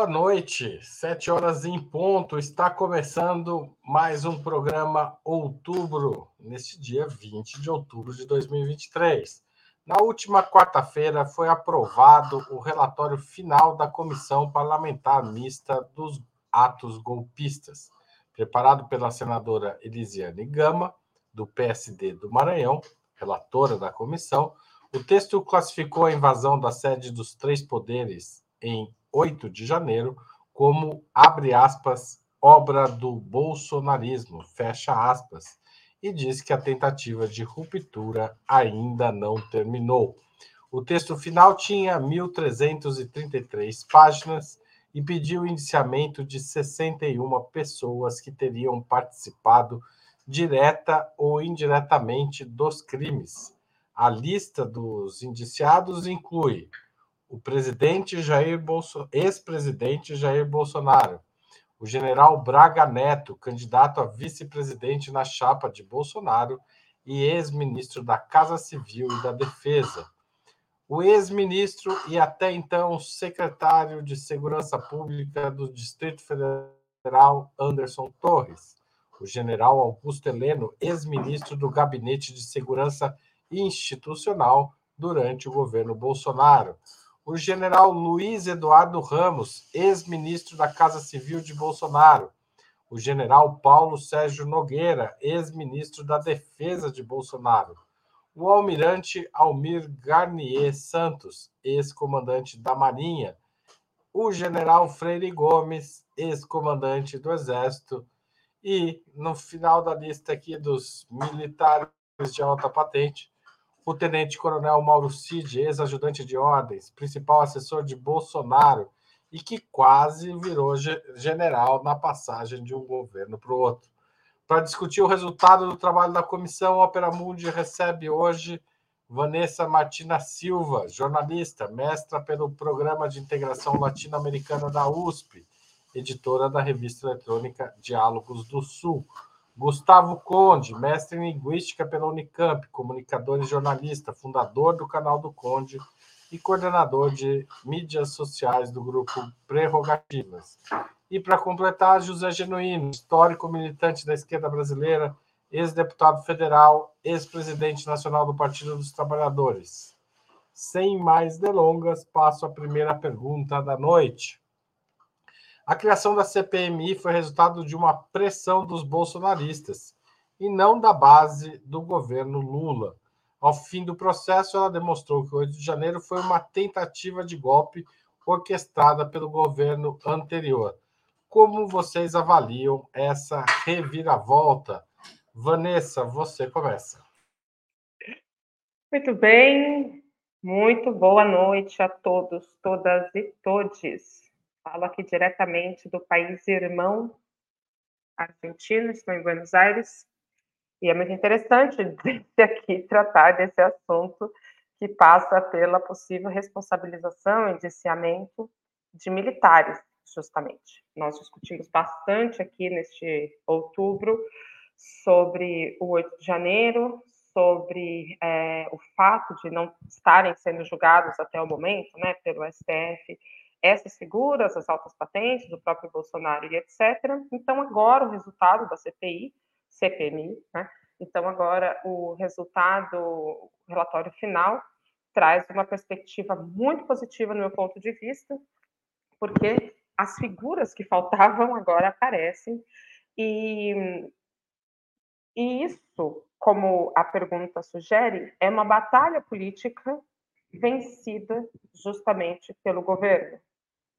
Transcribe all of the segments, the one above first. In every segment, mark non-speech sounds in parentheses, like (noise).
Boa noite, sete horas em ponto. Está começando mais um programa Outubro, neste dia 20 de outubro de 2023. Na última quarta-feira foi aprovado o relatório final da Comissão Parlamentar Mista dos Atos Golpistas, preparado pela senadora Elisiane Gama, do PSD do Maranhão, relatora da comissão. O texto classificou a invasão da sede dos três poderes em 8 de janeiro como, abre aspas, obra do bolsonarismo, fecha aspas, e diz que a tentativa de ruptura ainda não terminou. O texto final tinha 1.333 páginas e pediu o indiciamento de 61 pessoas que teriam participado direta ou indiretamente dos crimes. A lista dos indiciados inclui o presidente Jair Bolso... ex-presidente Jair Bolsonaro, o general Braga Neto, candidato a vice-presidente na chapa de Bolsonaro e ex-ministro da Casa Civil e da Defesa, o ex-ministro e até então secretário de Segurança Pública do Distrito Federal Anderson Torres, o general Augusto Heleno, ex-ministro do Gabinete de Segurança Institucional durante o governo Bolsonaro, o general Luiz Eduardo Ramos, ex-ministro da Casa Civil de Bolsonaro, o general Paulo Sérgio Nogueira, ex-ministro da Defesa de Bolsonaro, o almirante Almir Garnier Santos, ex-comandante da Marinha, o general Freire Gomes, ex-comandante do Exército, e no final da lista aqui dos militares de alta patente, o tenente-coronel Mauro Cid, ex-ajudante de ordens, principal assessor de Bolsonaro e que quase virou general na passagem de um governo para o outro. Para discutir o resultado do trabalho da comissão, Opera Mundi recebe hoje Vanessa Martina Silva, jornalista, mestra pelo Programa de Integração Latino-Americana da USP, editora da revista eletrônica Diálogos do Sul. Gustavo Conde, mestre em Linguística pela Unicamp, comunicador e jornalista, fundador do canal do Conde e coordenador de mídias sociais do grupo Prerrogativas. E para completar, José Genuíno, histórico militante da esquerda brasileira, ex-deputado federal, ex-presidente nacional do Partido dos Trabalhadores. Sem mais delongas, passo a primeira pergunta da noite. A criação da CPMI foi resultado de uma pressão dos bolsonaristas e não da base do governo Lula. Ao fim do processo, ela demonstrou que o 8 de janeiro foi uma tentativa de golpe orquestrada pelo governo anterior. Como vocês avaliam essa reviravolta? Vanessa, você começa. Muito bem, muito boa noite a todos, todas e todes. Falo aqui diretamente do país irmão argentino, estou em Buenos Aires, e é muito interessante (laughs) aqui tratar desse assunto que passa pela possível responsabilização e indiciamento de militares, justamente. Nós discutimos bastante aqui neste outubro sobre o 8 de janeiro, sobre é, o fato de não estarem sendo julgados até o momento, né, pelo STF, essas figuras, as altas patentes do próprio Bolsonaro e etc. Então, agora o resultado da CPI, CPMI, né? Então, agora o resultado, o relatório final, traz uma perspectiva muito positiva no meu ponto de vista, porque as figuras que faltavam agora aparecem, e, e isso, como a pergunta sugere, é uma batalha política vencida justamente pelo governo.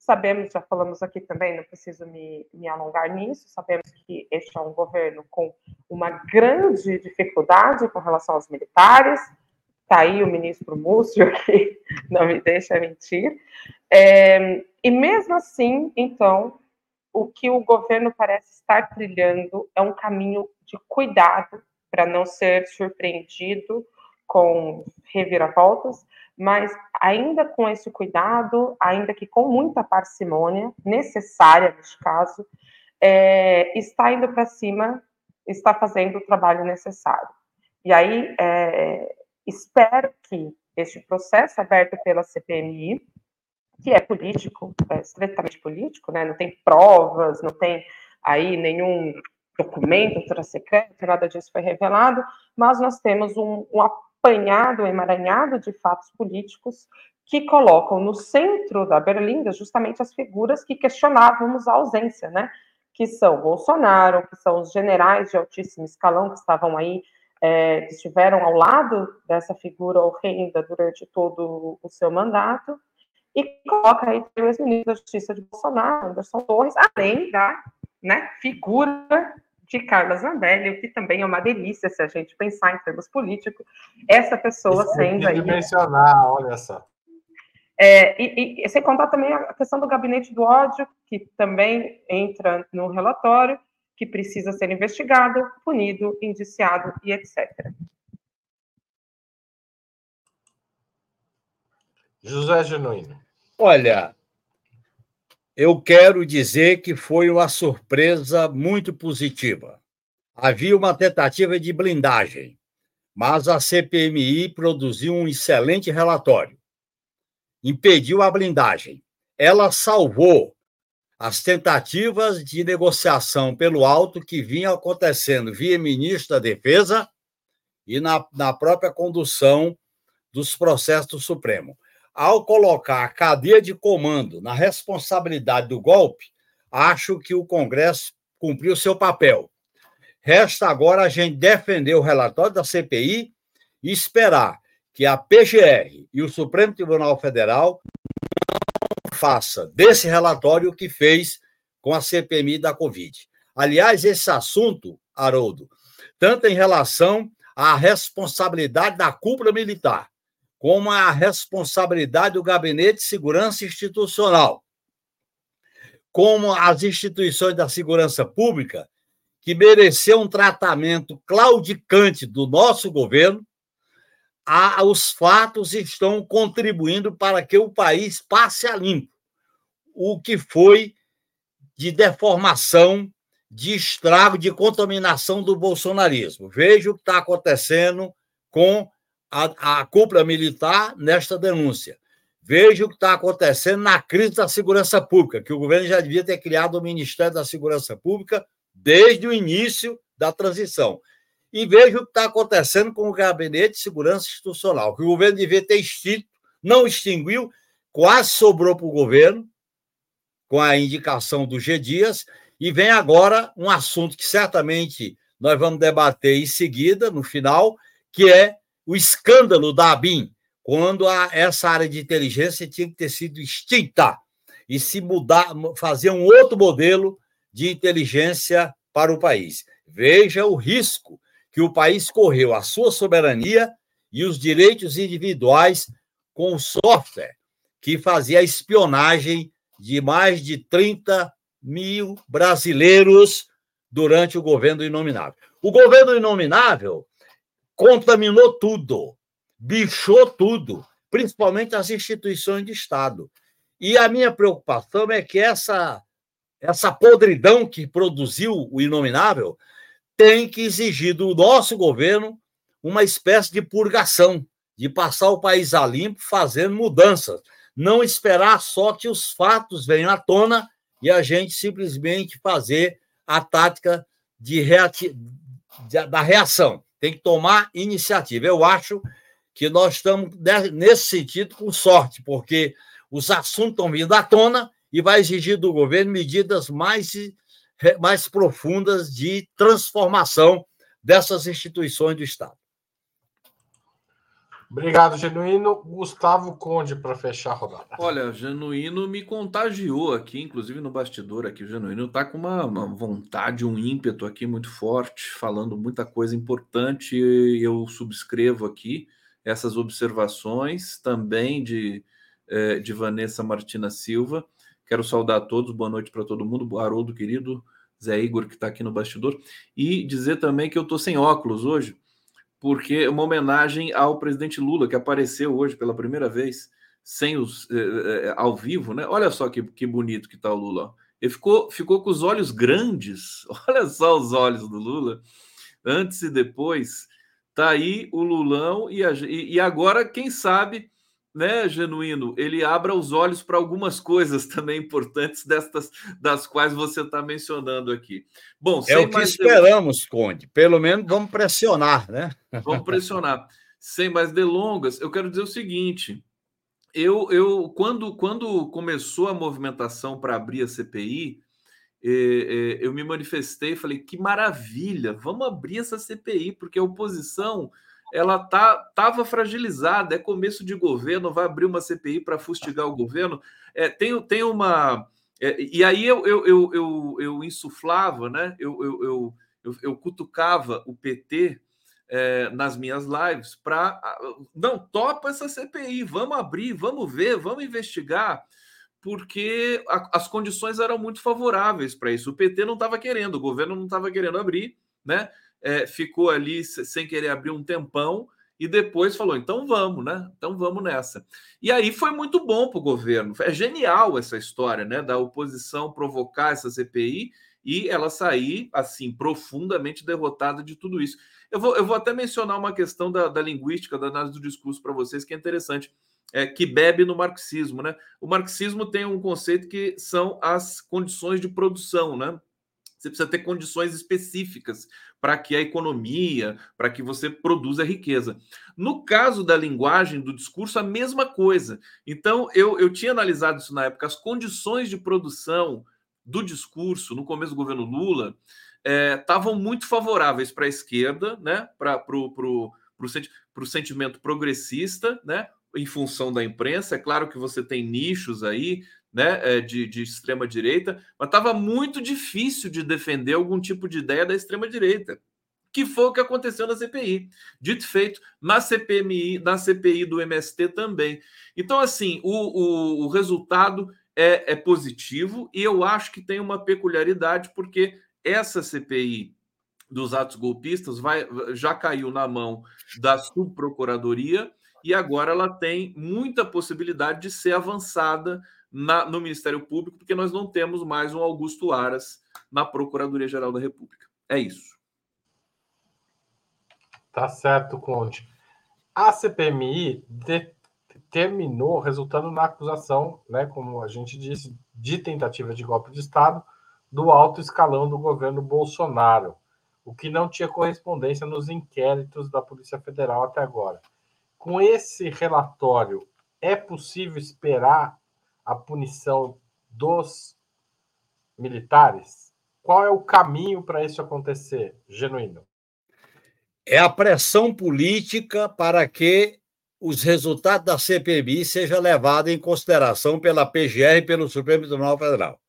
Sabemos, já falamos aqui também, não preciso me, me alongar nisso, sabemos que este é um governo com uma grande dificuldade com relação aos militares, está aí o ministro Múcio, (laughs) que não me deixa mentir, é, e mesmo assim, então, o que o governo parece estar trilhando é um caminho de cuidado para não ser surpreendido com reviravoltas, mas ainda com esse cuidado, ainda que com muita parcimônia, necessária neste caso, é, está indo para cima, está fazendo o trabalho necessário. E aí, é, espero que este processo aberto pela CPMI que é político, é estritamente político, né? não tem provas, não tem aí nenhum documento ultra-secreto, nada disso foi revelado, mas nós temos um, um apanhado, emaranhado de fatos políticos que colocam no centro da berlinda justamente as figuras que questionávamos a ausência, né? Que são Bolsonaro, que são os generais de altíssimo escalão que estavam aí, é, que estiveram ao lado dessa figura horrenda durante todo o seu mandato, e coloca aí o ex-ministro da Justiça de Bolsonaro, Anderson Torres, além da né, figura de Carla Zambelli, o que também é uma delícia se a gente pensar em termos políticos, essa pessoa Isso sendo aí. mencionar, olha só. É, e, e, sem contar também a questão do gabinete do ódio, que também entra no relatório, que precisa ser investigado, punido, indiciado e etc. José Genuíno. Olha, eu quero dizer que foi uma surpresa muito positiva. Havia uma tentativa de blindagem, mas a CPMI produziu um excelente relatório. Impediu a blindagem. Ela salvou as tentativas de negociação pelo alto que vinham acontecendo via ministro da Defesa e na, na própria condução dos processos do Supremo ao colocar a cadeia de comando na responsabilidade do golpe, acho que o Congresso cumpriu seu papel. Resta agora a gente defender o relatório da CPI e esperar que a PGR e o Supremo Tribunal Federal faça desse relatório o que fez com a CPMI da Covid. Aliás, esse assunto, Haroldo, tanto em relação à responsabilidade da cúpula militar, como a responsabilidade do Gabinete de Segurança Institucional, como as instituições da segurança pública, que mereceu um tratamento claudicante do nosso governo, a, os fatos estão contribuindo para que o país passe a limpo. O que foi de deformação, de estrago, de contaminação do bolsonarismo. Veja o que está acontecendo com a, a cúpula militar nesta denúncia. Veja o que está acontecendo na crise da segurança pública, que o governo já devia ter criado o Ministério da Segurança Pública desde o início da transição. E veja o que está acontecendo com o Gabinete de Segurança Institucional, que o governo devia ter extinto, não extinguiu, quase sobrou para o governo, com a indicação do G. Dias, e vem agora um assunto que certamente nós vamos debater em seguida, no final, que é o escândalo da ABIN, quando a, essa área de inteligência tinha que ter sido extinta e se mudar, fazer um outro modelo de inteligência para o país. Veja o risco que o país correu, a sua soberania e os direitos individuais com o software que fazia a espionagem de mais de 30 mil brasileiros durante o governo inominável. O governo inominável contaminou tudo, bichou tudo, principalmente as instituições de Estado. E a minha preocupação é que essa, essa podridão que produziu o inominável tem que exigir do nosso governo uma espécie de purgação, de passar o país a limpo fazendo mudanças. Não esperar só que os fatos venham à tona e a gente simplesmente fazer a tática de reati... da reação tem que tomar iniciativa. Eu acho que nós estamos, nesse sentido, com sorte, porque os assuntos estão vindo à tona e vai exigir do governo medidas mais, mais profundas de transformação dessas instituições do Estado. Obrigado, Genuíno. Gustavo Conde, para fechar a rodada. Olha, Genuíno me contagiou aqui, inclusive no bastidor aqui. O Genuíno está com uma, uma, vontade, um ímpeto aqui muito forte, falando muita coisa importante. Eu subscrevo aqui essas observações também de, eh, de Vanessa Martina Silva. Quero saudar a todos, boa noite para todo mundo. Haroldo, querido, Zé Igor, que está aqui no bastidor. E dizer também que eu estou sem óculos hoje porque é uma homenagem ao presidente Lula, que apareceu hoje pela primeira vez, sem os eh, eh, ao vivo, né? Olha só que, que bonito que tá o Lula. Ele ficou, ficou com os olhos grandes. (laughs) Olha só os olhos do Lula, antes e depois. Tá aí o Lulão, e, a, e agora, quem sabe, né, Genuíno, ele abra os olhos para algumas coisas também importantes destas das quais você está mencionando aqui. Bom, é o que esperamos, Conde. Pelo menos vamos pressionar, né? (laughs) Vamos pressionar. sem mais delongas, eu quero dizer o seguinte: eu, eu quando, quando começou a movimentação para abrir a CPI, eh, eh, eu me manifestei, falei que maravilha, vamos abrir essa CPI, porque a oposição ela tá estava fragilizada, é começo de governo, vai abrir uma CPI para fustigar o governo. É, tem, tem uma. É, e aí eu, eu, eu, eu, eu insuflava, né? eu, eu, eu, eu, eu cutucava o PT é, nas minhas lives para. Não, topa essa CPI, vamos abrir, vamos ver, vamos investigar, porque a, as condições eram muito favoráveis para isso. O PT não estava querendo, o governo não estava querendo abrir, né? É, ficou ali sem querer abrir um tempão e depois falou: então vamos, né? Então vamos nessa. E aí foi muito bom para o governo. É genial essa história, né? Da oposição provocar essa CPI e ela sair assim profundamente derrotada de tudo isso. Eu vou, eu vou até mencionar uma questão da, da linguística, da análise do discurso para vocês que é interessante. É, que bebe no marxismo, né? O marxismo tem um conceito que são as condições de produção, né? Você precisa ter condições específicas para que a economia, para que você produza riqueza. No caso da linguagem, do discurso, a mesma coisa. Então, eu, eu tinha analisado isso na época, as condições de produção do discurso no começo do governo Lula estavam é, muito favoráveis para a esquerda, né? para o sentimento progressista, né? em função da imprensa. É claro que você tem nichos aí, né, é, de, de extrema direita, mas estava muito difícil de defender algum tipo de ideia da extrema direita, que foi o que aconteceu na CPI. Dito feito, na CPMI, na CPI do MST também. Então, assim, o, o, o resultado é, é positivo e eu acho que tem uma peculiaridade, porque essa CPI dos atos golpistas vai, já caiu na mão da subprocuradoria e agora ela tem muita possibilidade de ser avançada na, no Ministério Público, porque nós não temos mais um Augusto Aras na Procuradoria-Geral da República. É isso. Tá certo, Conte. A CPMI terminou resultando na acusação, né, como a gente disse, de tentativa de golpe de Estado do alto escalão do governo Bolsonaro, o que não tinha correspondência nos inquéritos da Polícia Federal até agora. Com esse relatório, é possível esperar a punição dos militares? Qual é o caminho para isso acontecer, genuíno? É a pressão política para que os resultados da CPMI sejam levados em consideração pela PGR e pelo Supremo Tribunal Federal.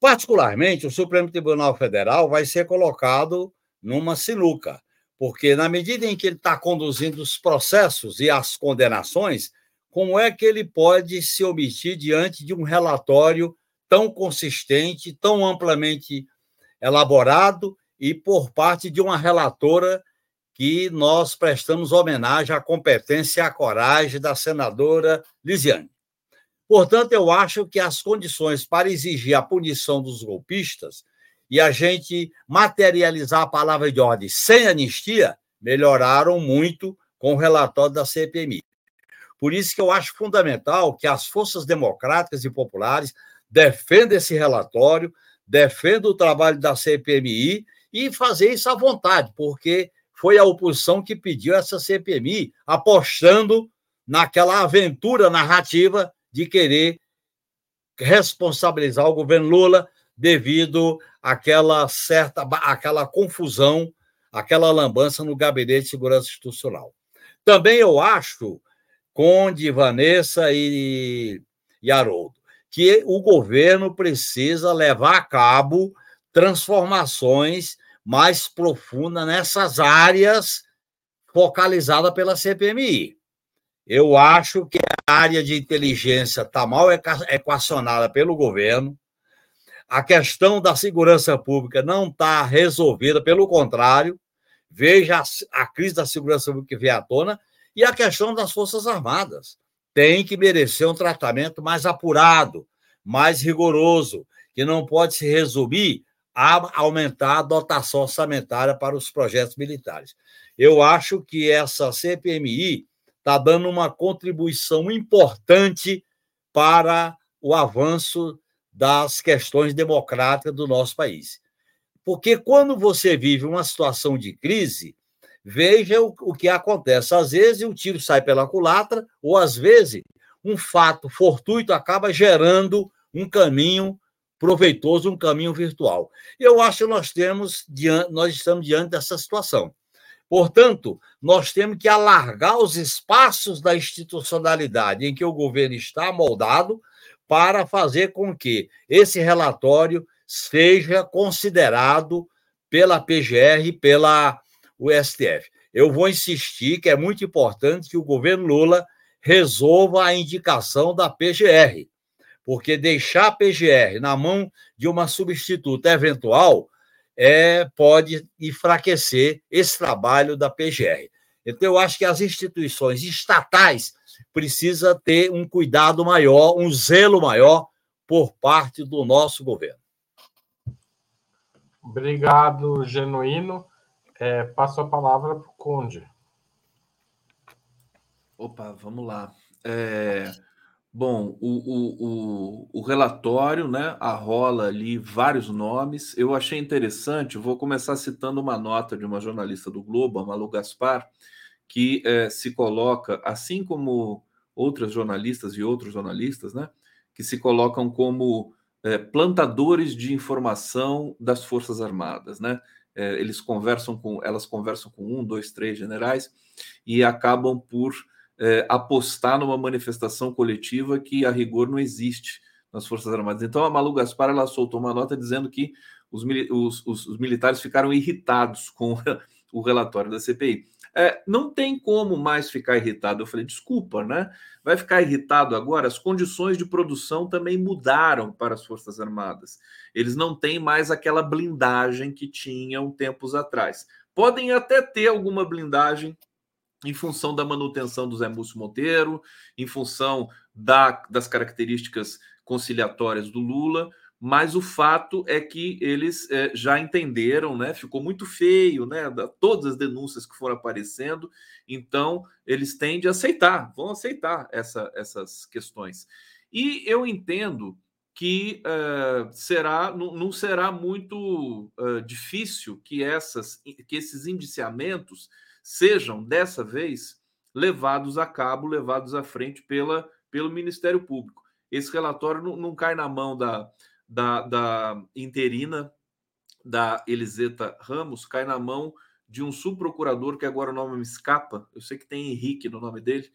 Particularmente, o Supremo Tribunal Federal vai ser colocado numa sinuca, porque na medida em que ele está conduzindo os processos e as condenações, como é que ele pode se omitir diante de um relatório tão consistente, tão amplamente elaborado e por parte de uma relatora que nós prestamos homenagem à competência e à coragem da senadora Lisiane. Portanto, eu acho que as condições para exigir a punição dos golpistas e a gente materializar a palavra de ordem sem anistia melhoraram muito com o relatório da CPMI. Por isso que eu acho fundamental que as forças democráticas e populares defendam esse relatório, defendam o trabalho da CPMI e fazer isso à vontade, porque foi a oposição que pediu essa CPMI, apostando naquela aventura narrativa de querer responsabilizar o governo Lula devido àquela certa aquela confusão, aquela lambança no gabinete de segurança institucional. Também eu acho Conde, Vanessa e, e Haroldo, que o governo precisa levar a cabo transformações mais profundas nessas áreas focalizadas pela CPMI. Eu acho que a área de inteligência está mal equacionada pelo governo, a questão da segurança pública não está resolvida, pelo contrário, veja a, crise da segurança pública que veio à tona, e a questão das Forças Armadas. Tem que merecer um tratamento mais apurado, mais rigoroso, que não pode se resumir a aumentar a dotação orçamentária para os projetos militares. Eu acho que essa CPMI está dando uma contribuição importante para o avanço das questões democráticas do nosso país. Porque quando você vive uma situação de crise, veja o, o que acontece. Às vezes o tiro sai pela culatra, ou às vezes um fato fortuito acaba gerando um caminho proveitoso, um caminho virtual. Eu acho que nós temos nós estamos diante dessa situação. Portanto, nós temos que alargar os espaços da institucionalidade em que o governo está moldado para fazer com que esse relatório seja considerado pela PGR e pela STF. Eu vou insistir que é muito importante que o governo Lula resolva a indicação da PGR, porque deixar a PGR na mão de uma substituta eventual é, pode enfraquecer esse trabalho da PGR. Então, eu acho que as instituições estatais precisam ter um cuidado maior, um zelo maior por parte do nosso governo. Obrigado, Genuíno. É, passo a palavra para o Conde. Opa, vamos lá. É, bom, o, o, o, o, relatório, né, arrola ali vários nomes. Eu achei interessante, vou começar citando uma nota de uma jornalista do Globo, a Malu Gaspar, que é, se coloca, assim como outras jornalistas e outros jornalistas, né, que se colocam como é, plantadores de informação das Forças Armadas, né? É, eles conversam com, elas conversam com um, dois, três generais e acabam por é, apostar numa manifestação coletiva que, a rigor, não existe nas Forças Armadas. Então, a Malu Gaspar ela soltou uma nota dizendo que os, os, os, os militares ficaram irritados com (laughs) o relatório da CPI. É, não tem como mais ficar irritado. Eu falei, desculpa, né? Vai ficar irritado agora? As condições de produção também mudaram para as Forças Armadas. Eles não têm mais aquela blindagem que tinham tempos atrás. Podem até ter alguma blindagem em função da manutenção do Zé Múcio Monteiro, em função da, das características conciliatórias do Lula, mas o fato é que eles é, já entenderam, né? Ficou muito feio, né? Da, todas as denúncias que foram aparecendo, então eles tendem a aceitar, vão aceitar essa, essas questões. E eu entendo que uh, será não, será muito uh, difícil que essas que esses indiciamentos sejam, dessa vez, levados a cabo, levados à frente pela, pelo Ministério Público. Esse relatório não, não cai na mão da, da, da interina, da Eliseta Ramos, cai na mão de um subprocurador, que agora o nome me escapa, eu sei que tem Henrique no nome dele,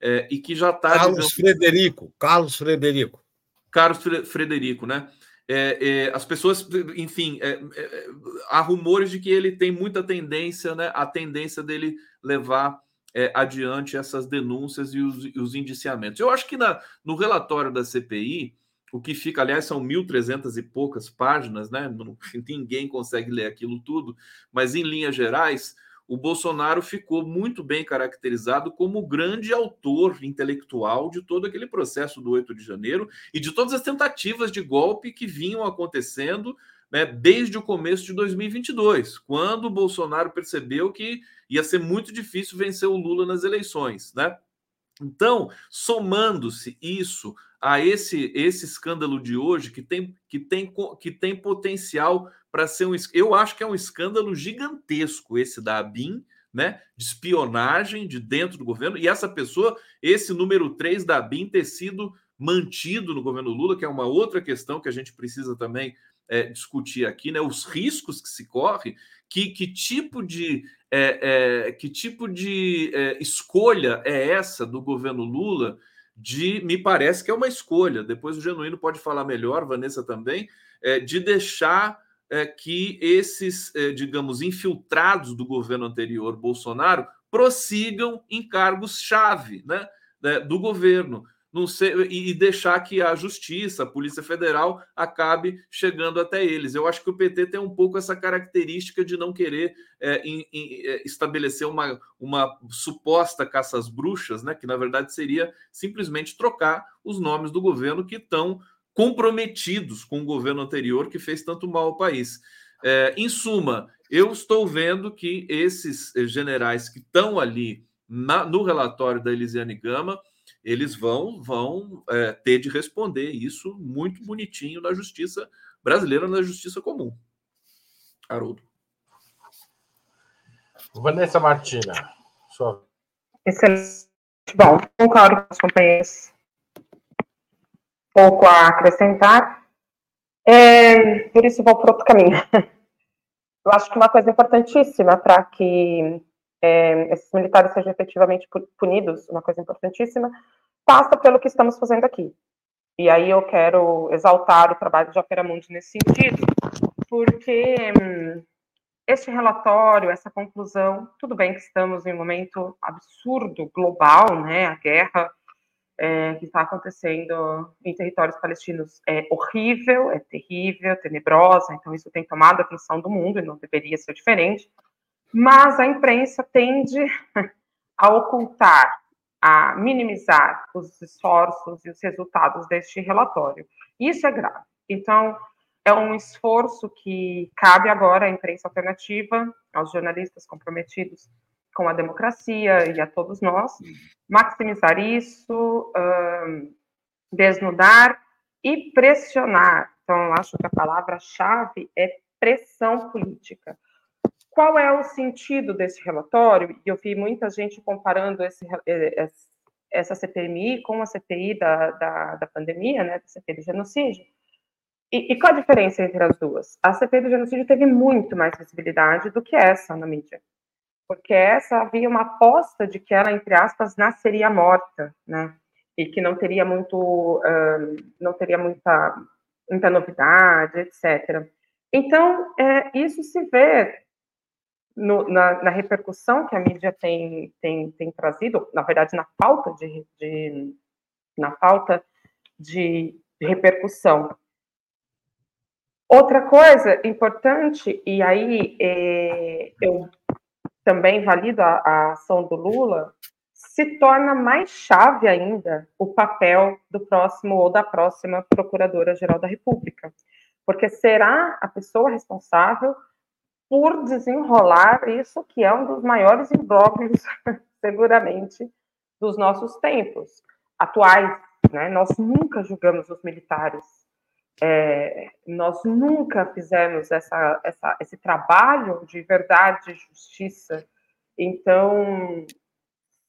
é, e que já está. Carlos digamos, Frederico, Carlos Frederico. Carlos Frederico, né? É, é, as pessoas, enfim, é, é, há rumores de que ele tem muita tendência, né? A tendência dele levar é, adiante essas denúncias e os, e os, indiciamentos. Eu acho que na, no relatório da CPI, o que fica, aliás, são 1.300 e poucas páginas, né? (laughs) Ninguém consegue ler aquilo tudo, mas em linhas gerais, o Bolsonaro ficou muito bem caracterizado como o grande autor intelectual de todo aquele processo do 8 de janeiro e de todas as tentativas de golpe que vinham acontecendo né, desde o começo de 2022, quando o Bolsonaro percebeu que ia ser muito difícil vencer o Lula nas eleições, né? Então, somando-se isso a esse esse escândalo de hoje que tem que tem que tem potencial para ser um eu acho que é um escândalo gigantesco esse da ABIN, né, de espionagem de dentro do governo e essa pessoa, esse número 3 da ABIN ter sido mantido no governo Lula, que é uma outra questão que a gente precisa também é, discutir aqui, né? Os riscos que se corre, que, que tipo de é, é, que tipo de é, escolha é essa do governo Lula? De me parece que é uma escolha. Depois o genuíno pode falar melhor, Vanessa também, é, de deixar é, que esses, digamos, infiltrados do governo anterior Bolsonaro prossigam em cargos chave, né, do governo não ser, e, deixar que a justiça, a Polícia Federal, acabe chegando até eles. Eu acho que o PT tem um pouco essa característica de não querer é, em, em, é, estabelecer uma, uma suposta caça às bruxas, né, que na verdade seria simplesmente trocar os nomes do governo que estão comprometidos com o governo anterior que fez tanto mal ao país. É, em suma, eu estou vendo que esses generais que estão ali na, no relatório da Elisiane Gama, eles vão, vão é, ter de responder isso muito bonitinho na justiça brasileira, na justiça comum. Haroldo. Vanessa Martina, sua. Excelente. Bom, concordo com os companheiros. Pouco a acrescentar. É, por isso vou para outro caminho. (laughs) Eu acho que uma coisa importantíssima para que é, esses militares sejam efetivamente punidos, uma coisa importantíssima, passa pelo que estamos fazendo aqui. E aí eu quero exaltar o trabalho de Operamundi nesse sentido, porque hum, este relatório, essa conclusão, tudo bem que estamos em um momento absurdo, global, né? A guerra é, que está acontecendo em territórios palestinos é horrível, é terrível, tenebrosa, então isso tem tomado a atenção do mundo e não deveria ser diferente. Mas a imprensa tende (laughs) a ocultar, a minimizar os esforços e os resultados deste relatório. Isso é grave. Então, é um esforço que cabe agora à imprensa alternativa, aos jornalistas comprometidos com a democracia e a todos nós, maximizar isso, desnudar e pressionar. Então, eu acho que a palavra-chave é pressão política. Qual é o sentido desse relatório? E eu vi muita gente comparando esse, essa CPMI com a CPI da, da, da pandemia, né, da CPI do genocídio. E, e, qual a diferença entre as duas? A CPI do genocídio teve muito mais visibilidade do que essa na mídia porque essa havia uma aposta de que ela, entre aspas, nasceria morta, né? E que não teria muito, não teria muita, muita novidade, etc. Então, é, isso se vê no, na, na, repercussão que a mídia tem, tem, tem trazido, na verdade, na falta de, de na falta de, de repercussão. Outra coisa importante, e aí é, eu também valida a, a ação do Lula, se torna mais chave ainda o papel do próximo ou da próxima Procuradora-Geral da República, porque será a pessoa responsável por desenrolar isso que é um dos maiores imbróglios, (laughs) seguramente, dos nossos tempos atuais. Né? Nós nunca julgamos os militares é, nós nunca fizemos essa, essa, esse trabalho de verdade e justiça. Então,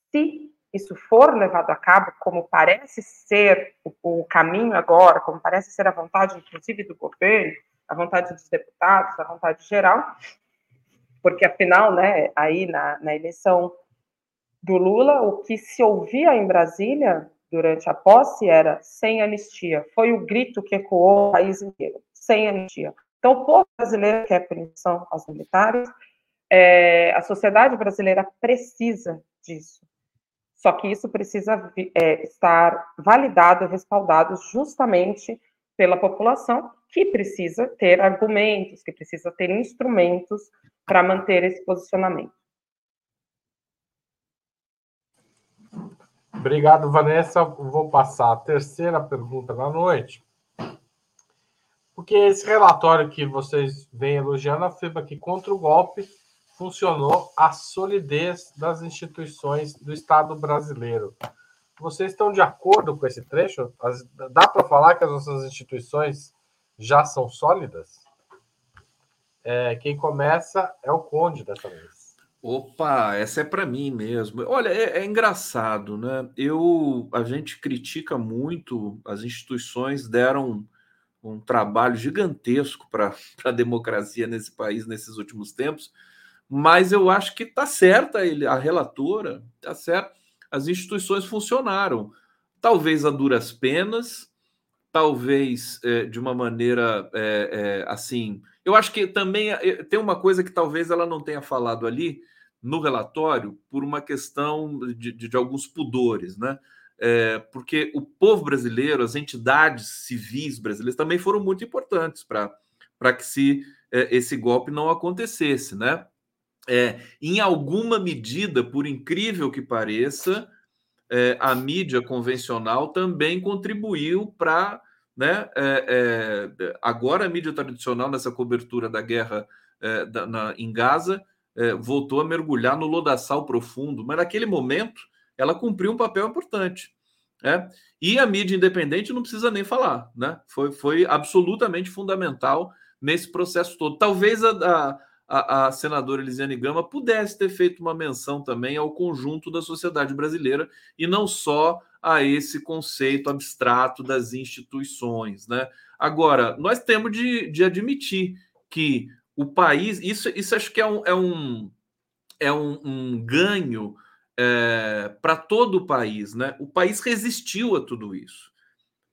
se isso for levado a cabo, como parece ser o, o, caminho agora, como parece ser a vontade, inclusive, do governo, a vontade dos deputados, a vontade geral, porque, afinal, né, aí na, na eleição do Lula, o que se ouvia em Brasília durante a posse era sem anistia. Foi o grito que ecoou o país inteiro, sem anistia. Então, o povo brasileiro quer punição aos militares, é, a sociedade brasileira precisa disso. Só que isso precisa é, estar validado, respaldado justamente pela população, que precisa ter argumentos, que precisa ter instrumentos para manter esse posicionamento. Obrigado, Vanessa. Vou passar a terceira pergunta da noite. Porque esse relatório que vocês vêm elogiando afirma que contra o golpe funcionou a solidez das instituições do Estado brasileiro. Vocês estão de acordo com esse trecho? Dá para falar que as nossas instituições já são sólidas? É, quem começa é o Conde dessa vez. Opa, essa é para mim mesmo. Olha, é, é, engraçado, né? Eu, a gente critica muito, as instituições deram um, trabalho gigantesco para (laughs) a democracia nesse país nesses últimos tempos, mas eu acho que está certa ele, a relatora, está certo. As instituições funcionaram, talvez a duras penas, talvez é, de uma maneira é, é, assim. Eu acho que também tem uma coisa que talvez ela não tenha falado ali no relatório por uma questão de, de, de alguns pudores, né? Porque o povo brasileiro, as entidades civis brasileiras também foram muito importantes para que se, esse golpe não acontecesse, né? É, em alguma medida, por incrível que pareça, é, a mídia convencional também contribuiu para. Né, é, é, agora, a mídia tradicional, nessa cobertura da guerra da, na, em Gaza, é, voltou a mergulhar no lodaçal profundo, mas naquele momento ela cumpriu um papel importante. Né? E a mídia independente não precisa nem falar, né? Foi, foi absolutamente fundamental nesse processo todo. Talvez a, a, a senadora Elisiane Gama pudesse ter feito uma menção também ao conjunto da sociedade brasileira e não só a esse conceito abstrato das instituições, né? Agora, nós temos de, de admitir que o país, isso, isso acho que é um, é um, é um, um ganho é, para todo o país, né? O país resistiu a tudo isso.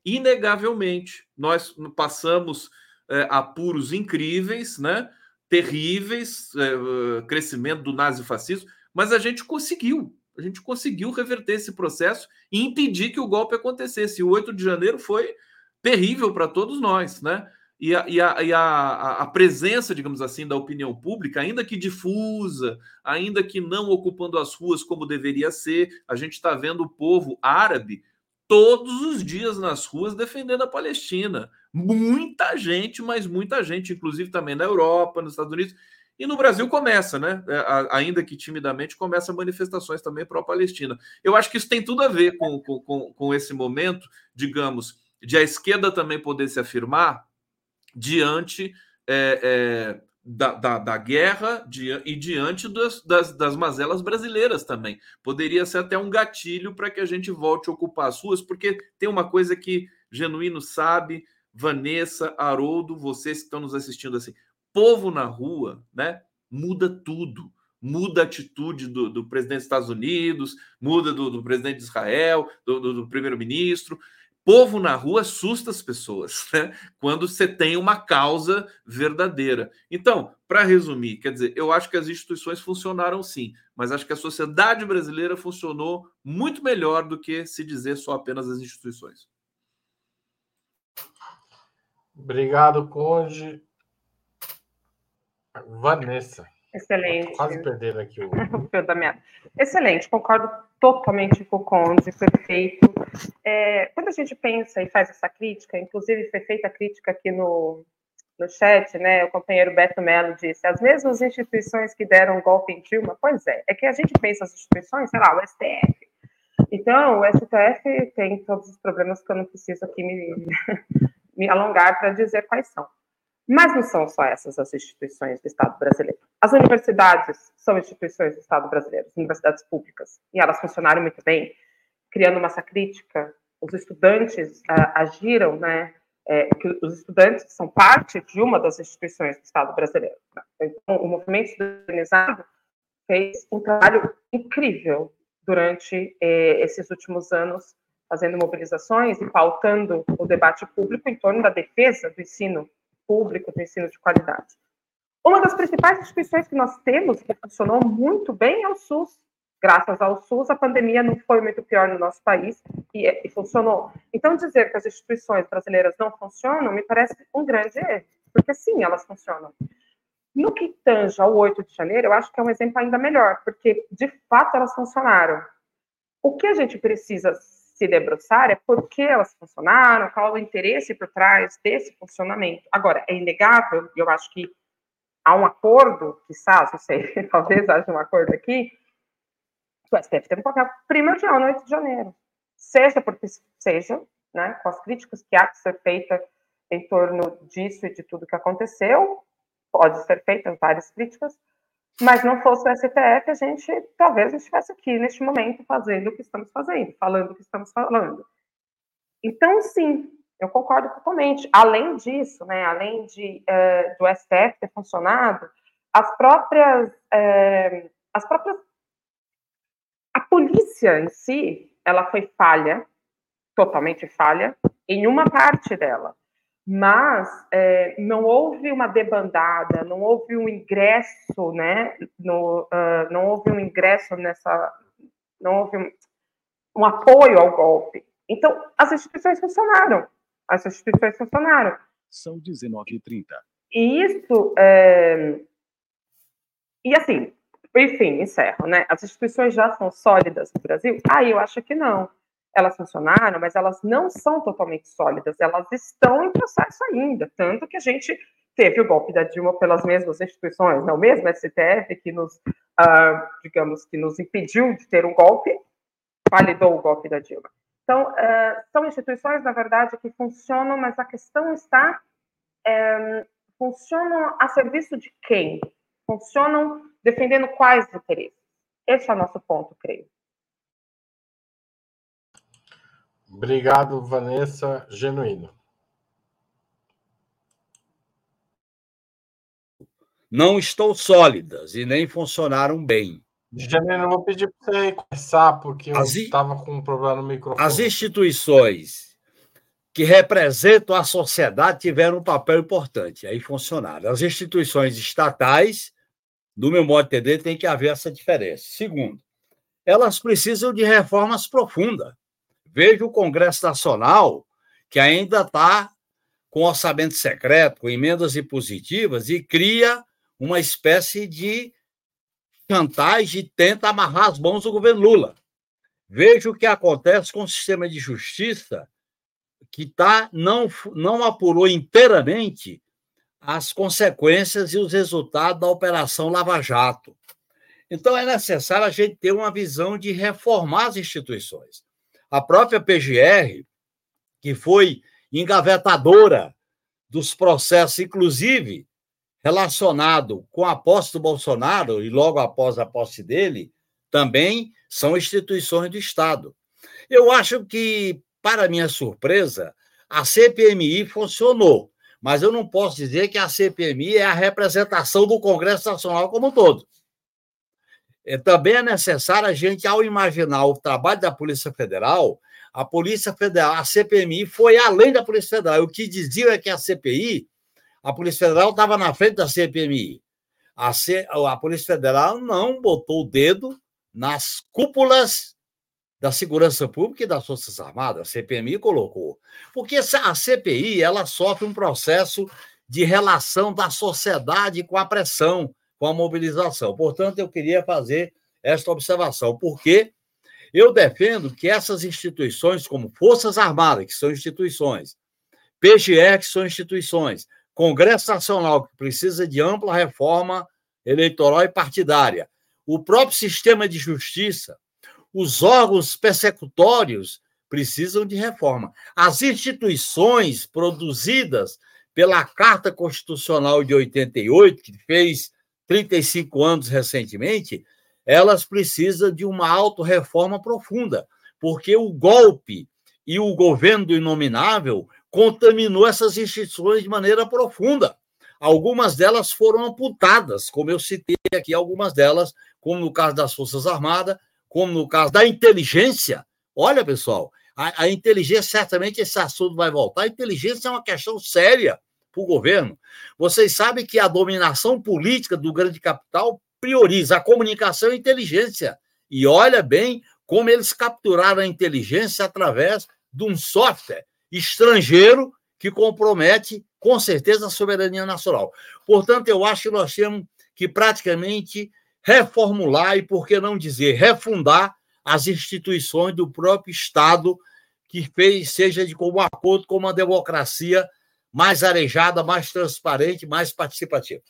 Inegavelmente, nós passamos é, apuros incríveis, né? terríveis, é, crescimento do nazifascismo, mas a gente conseguiu. A gente conseguiu reverter esse processo e impedir que o golpe acontecesse. O 8 de janeiro foi terrível para todos nós, né? E, a, e, a, e a, a, presença, digamos assim, da opinião pública, ainda que difusa, ainda que não ocupando as ruas como deveria ser, a gente está vendo o povo árabe todos os dias nas ruas defendendo a Palestina. Muita gente, mas muita gente, inclusive também na Europa, nos Estados Unidos. E no Brasil começa, né? É, ainda que timidamente, começa manifestações também pró-Palestina. Eu acho que isso tem tudo a ver com, com, com esse momento, digamos, de a esquerda também poder se afirmar diante é, é, da, da, da, guerra e diante das, das, das, mazelas brasileiras também. Poderia ser até um gatilho para que a gente volte a ocupar as ruas, porque tem uma coisa que Genuíno sabe, Vanessa, Haroldo, vocês que estão nos assistindo assim, povo na rua, né? Muda tudo. Muda a atitude do, do presidente dos Estados Unidos, muda do, do presidente de Israel, do, do primeiro-ministro povo na rua assusta as pessoas, (laughs) né? Quando você tem uma causa verdadeira. Então, para resumir, quer dizer, eu acho que as instituições funcionaram sim, mas acho que a sociedade brasileira funcionou muito melhor do que se dizer só apenas as instituições. Obrigado, Conde. Vanessa. Excelente. Quase perder aqui o. (laughs) o fio da. Excelente, concordo totalmente com o Conde, perfeito. É, quando a gente pensa e faz essa crítica, inclusive foi feita a crítica aqui no, no chat, né? O companheiro Beto Mello disse: as mesmas instituições que deram golpe em Dilma, pois é, é que a gente pensa as instituições, sei lá, o STF. Então, o STF tem todos os problemas que eu não preciso aqui me, (laughs) me alongar para dizer quais são. Mas não são só essas as instituições do Estado brasileiro. As universidades são instituições do Estado brasileiro, universidades públicas, e elas funcionaram muito bem, criando massa crítica. Os estudantes uh, agiram, né? É, que os estudantes são parte de uma das instituições do Estado brasileiro. Então, o movimento estudantil fez um trabalho incrível durante eh, esses últimos anos, fazendo mobilizações e pautando o debate público em torno da defesa do ensino público de ensino de qualidade. Uma das principais instituições que nós temos, que funcionou muito bem, é o SUS. Graças ao SUS, a pandemia não foi muito pior no nosso país e, e funcionou. Então, dizer que as instituições brasileiras não funcionam me parece um grande erro, porque sim, elas funcionam. No que tange ao 8 de janeiro, eu acho que é um exemplo ainda melhor, porque de fato elas funcionaram. O que a gente precisa se debruçar é por que elas funcionaram, qual o interesse por trás desse funcionamento. Agora, é inegável, e eu acho que há um acordo, quizás, não sei, (laughs) talvez haja um acordo aqui, que o STF teve um papel primordial no 8 de janeiro. Seja porque seja, né, com as críticas que há que ser feita em torno disso e de tudo que aconteceu, pode ser feitas várias críticas, mas não fosse o STF, a gente talvez não estivesse aqui neste momento fazendo o que estamos fazendo, falando o que estamos falando. Então, sim, eu concordo totalmente. Além disso, né, além de, é, do STF ter funcionado, as próprias, é, as próprias, a polícia em si, ela foi falha, totalmente falha, em uma parte dela mas é, não houve uma debandada, não houve um ingresso, né? No, uh, não houve um ingresso nessa, não houve um, um, apoio ao golpe. Então, as instituições funcionaram, as instituições funcionaram. São 19h30. E isso, é... e assim, enfim, encerro, né? As instituições já são sólidas no Brasil? Ah, eu acho que não elas funcionaram, mas elas não são totalmente sólidas, elas estão em processo ainda, tanto que a gente teve o golpe da Dilma pelas mesmas instituições, não mesmo STF que nos, uh, digamos, que nos impediu de ter um golpe, validou o golpe da Dilma. Então, uh, são instituições, na verdade, que funcionam, mas a questão está, um, funcionam a serviço de quem? Funcionam defendendo quais interesses? Esse é o nosso ponto, creio. Obrigado, Vanessa Genuíno. Não estão sólidas e nem funcionaram bem. Genuíno, eu vou pedir para você começar, porque eu estava com um problema no microfone. As instituições que representam a sociedade tiveram um papel importante, aí funcionaram. As instituições estatais, do meu modo de entender, tem que haver essa diferença. Segundo, elas precisam de reformas profundas. Veja o Congresso Nacional, que ainda está com orçamento secreto, com emendas impositivas, e cria uma espécie de chantagem e tenta amarrar as mãos do governo Lula. Veja o que acontece com o sistema de justiça, que tá, não, não apurou inteiramente as consequências e os resultados da Operação Lava Jato. Então, é necessário a gente ter uma visão de reformar as instituições. A própria PGR, que foi engavetadora dos processos, inclusive relacionado com a posse do Bolsonaro e logo após a posse dele, também são instituições do Estado. Eu acho que, para minha surpresa, a CPMI funcionou, mas eu não posso dizer que a CPMI é a representação do Congresso Nacional como um todo. É, também é necessário a gente, ao imaginar o trabalho da Polícia Federal, a Polícia Federal, a CPMI foi além da Polícia Federal. O que diziam é que a CPI, a Polícia Federal estava na frente da CPMI. A, C, a Polícia Federal não botou o dedo nas cúpulas da segurança pública e das Forças Armadas. A CPMI colocou. Porque a CPI ela sofre um processo de relação da sociedade com a pressão com a mobilização. Portanto, eu queria fazer esta observação, porque eu defendo que essas instituições, como Forças Armadas, que são instituições, PGR, que são instituições, Congresso Nacional, que precisa de ampla reforma eleitoral e partidária, o próprio sistema de justiça, os órgãos persecutórios precisam de reforma. As instituições produzidas pela Carta Constitucional de 88, que fez 35 anos recentemente, elas precisam de uma autorreforma profunda, porque o golpe e o governo do inominável contaminou essas instituições de maneira profunda. Algumas delas foram amputadas, como eu citei aqui, algumas delas, como no caso das Forças Armadas, como no caso da inteligência. Olha, pessoal, a, a inteligência, certamente esse assunto vai voltar. A inteligência é uma questão séria para o governo. Vocês sabem que a dominação política do grande capital prioriza a comunicação e a inteligência. E olha bem como eles capturaram a inteligência através de um software estrangeiro que compromete, com certeza, a soberania nacional. Portanto, eu acho que nós temos que praticamente reformular e, por que não dizer, refundar as instituições do próprio Estado que fez, seja de comum acordo com uma democracia mais arejada, mais transparente, mais participativa.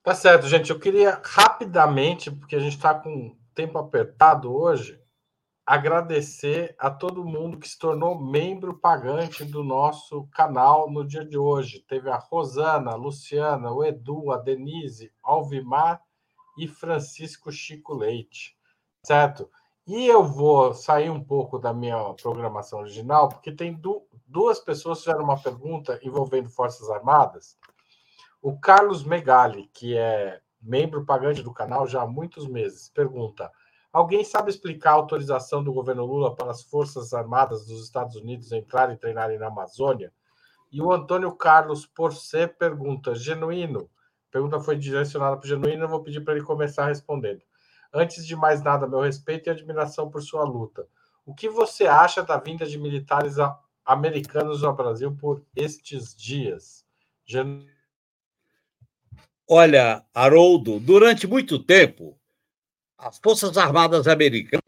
Tá certo, gente. Eu queria rapidamente, porque a gente está com tempo apertado hoje, agradecer a todo mundo que se tornou membro pagante do nosso canal no dia de hoje. Teve a Rosana, a Luciana, o Edu, a Denise, Alvimar e Francisco Chico Leite. Certo? E eu vou sair um pouco da minha programação original, porque tem du duas pessoas que fizeram uma pergunta envolvendo Forças Armadas. O Carlos Megali, que é membro pagante do canal já há muitos meses, pergunta: Alguém sabe explicar a autorização do governo Lula para as Forças Armadas dos Estados Unidos entrarem e treinarem na Amazônia? E o Antônio Carlos Porcê pergunta: Genuíno. A pergunta foi direcionada para o Genuíno, eu vou pedir para ele começar respondendo. Antes de mais nada, meu respeito e admiração por sua luta. O que você acha da vinda de militares americanos ao Brasil por estes dias? Gen... Olha, Haroldo, durante muito tempo, as Forças Armadas Americanas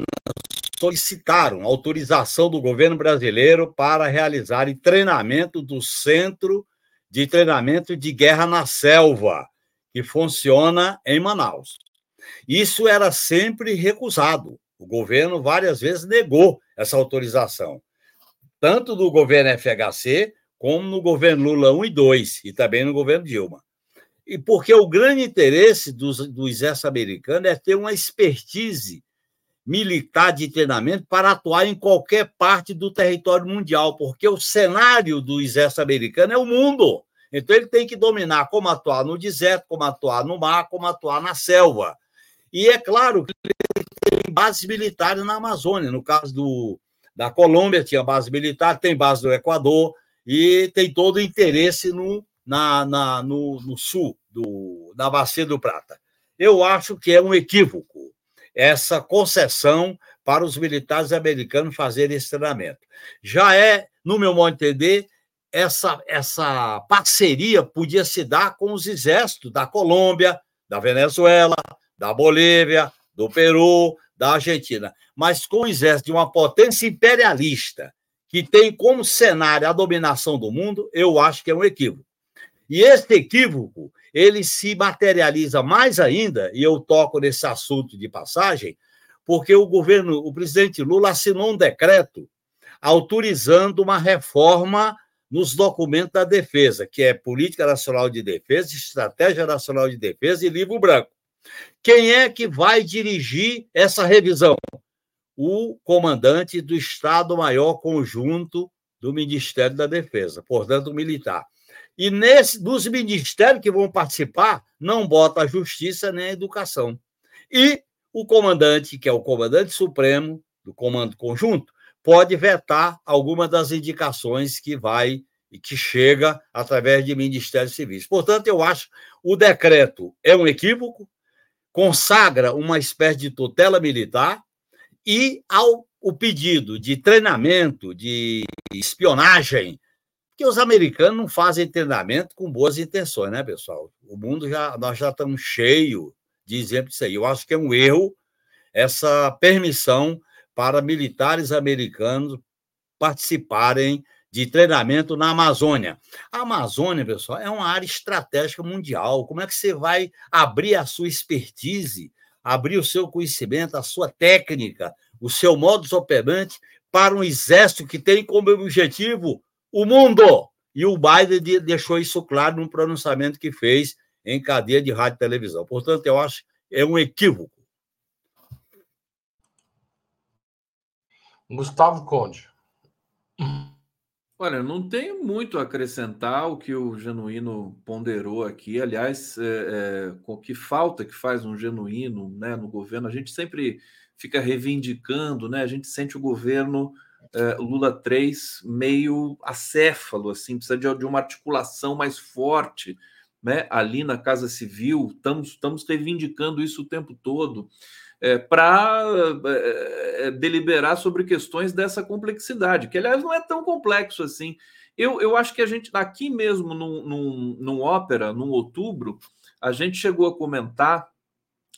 solicitaram autorização do governo brasileiro para realizar treinamento do Centro de Treinamento de Guerra na Selva, que funciona em Manaus. Isso era sempre recusado. O governo várias vezes negou essa autorização, tanto do governo FHC como no governo Lula 1 e 2, e também no governo Dilma. E porque o grande interesse do, do exército americano é ter uma expertise militar de treinamento para atuar em qualquer parte do território mundial, porque o cenário do exército americano é o mundo. Então ele tem que dominar como atuar no deserto, como atuar no mar, como atuar na selva. E é claro que tem bases militares na Amazônia. No caso do, da Colômbia, tinha base militar, tem base do Equador, e tem todo o interesse no, na, na no, no, sul do, da Bacia do Prata. Eu acho que é um equívoco essa concessão para os militares americanos fazerem esse treinamento. Já é, no meu modo de entender, essa, essa parceria podia se dar com os exércitos da Colômbia, da Venezuela, da Bolívia, do Peru, da Argentina, mas com o exército de uma potência imperialista que tem como cenário a dominação do mundo, eu acho que é um equívoco. E esse equívoco, ele se materializa mais ainda, e eu toco nesse assunto de passagem, porque o governo, o presidente Lula assinou um decreto autorizando uma reforma nos documentos da defesa, que é Política Nacional de Defesa, Estratégia Nacional de Defesa e Livro Branco. Quem é que vai dirigir essa revisão? O comandante do Estado-Maior Conjunto do Ministério da Defesa, portanto, militar. E nesse, dos ministérios que vão participar, não bota a justiça nem a educação. E o comandante, que é o comandante supremo do comando conjunto, pode vetar alguma das indicações que vai e que chega através de ministérios civis. Portanto, eu acho o decreto é um equívoco, consagra uma espécie de tutela militar e ao o pedido de treinamento, de espionagem, que os americanos não fazem treinamento com boas intenções, né, pessoal? O mundo já nós já estamos cheio de exemplos disso aí. Eu acho que é um erro essa permissão para militares americanos participarem de treinamento na Amazônia. A Amazônia, pessoal, é uma área estratégica mundial. Como é que você vai abrir a sua expertise, abrir o seu conhecimento, a sua técnica, o seu modus operandi para um exército que tem como objetivo o mundo? E o Biden deixou isso claro num pronunciamento que fez em cadeia de rádio e televisão. Portanto, eu acho que é um equívoco. Gustavo Conde. Olha, não tem muito a acrescentar o que o Genuíno ponderou aqui. Aliás, é, é, o que falta que faz um genuíno né, no governo, a gente sempre fica reivindicando, né? A gente sente o governo é, Lula 3 meio acéfalo, assim, precisa de, de, uma articulação mais forte né, ali na Casa Civil. Estamos, estamos reivindicando isso o tempo todo é, para é, é, deliberar sobre questões dessa complexidade, que aliás não é tão complexo assim. Eu, eu acho que a gente, aqui mesmo, num, num, num ópera, num outubro, a gente chegou a comentar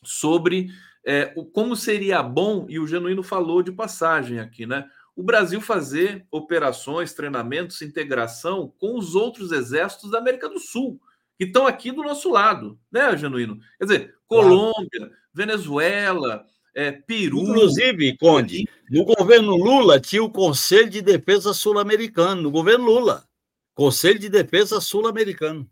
sobre é, o, como seria bom, e o Genuíno falou de passagem aqui, né? O Brasil fazer operações, treinamentos, integração com os outros exércitos da América do Sul, que estão aqui do nosso lado, né, Genuíno? Quer dizer, Colômbia, Venezuela, é, Peru. Inclusive, Conde, no governo Lula tinha o Conselho de Defesa Sul-Americano, no governo Lula. Conselho de Defesa Sul-Americano.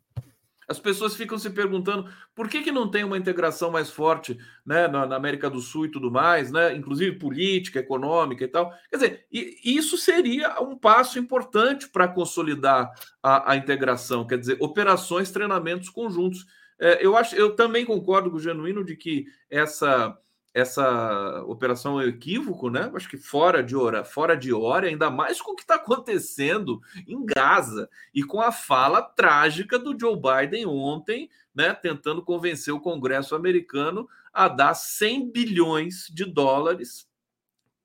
As pessoas ficam se perguntando por que, que não tem uma integração mais forte né, na, na, América do Sul e tudo mais, né, inclusive política, econômica e tal. Quer dizer, e, isso seria um passo importante para consolidar a, a, integração, quer dizer, operações, treinamentos conjuntos. É, eu acho, eu também concordo com o Genuíno de que essa essa operação é um equívoco, né? Acho que fora de hora, fora de hora, ainda mais com o que está acontecendo em Gaza e com a fala trágica do Joe Biden ontem, né? Tentando convencer o Congresso americano a dar 100 bilhões de dólares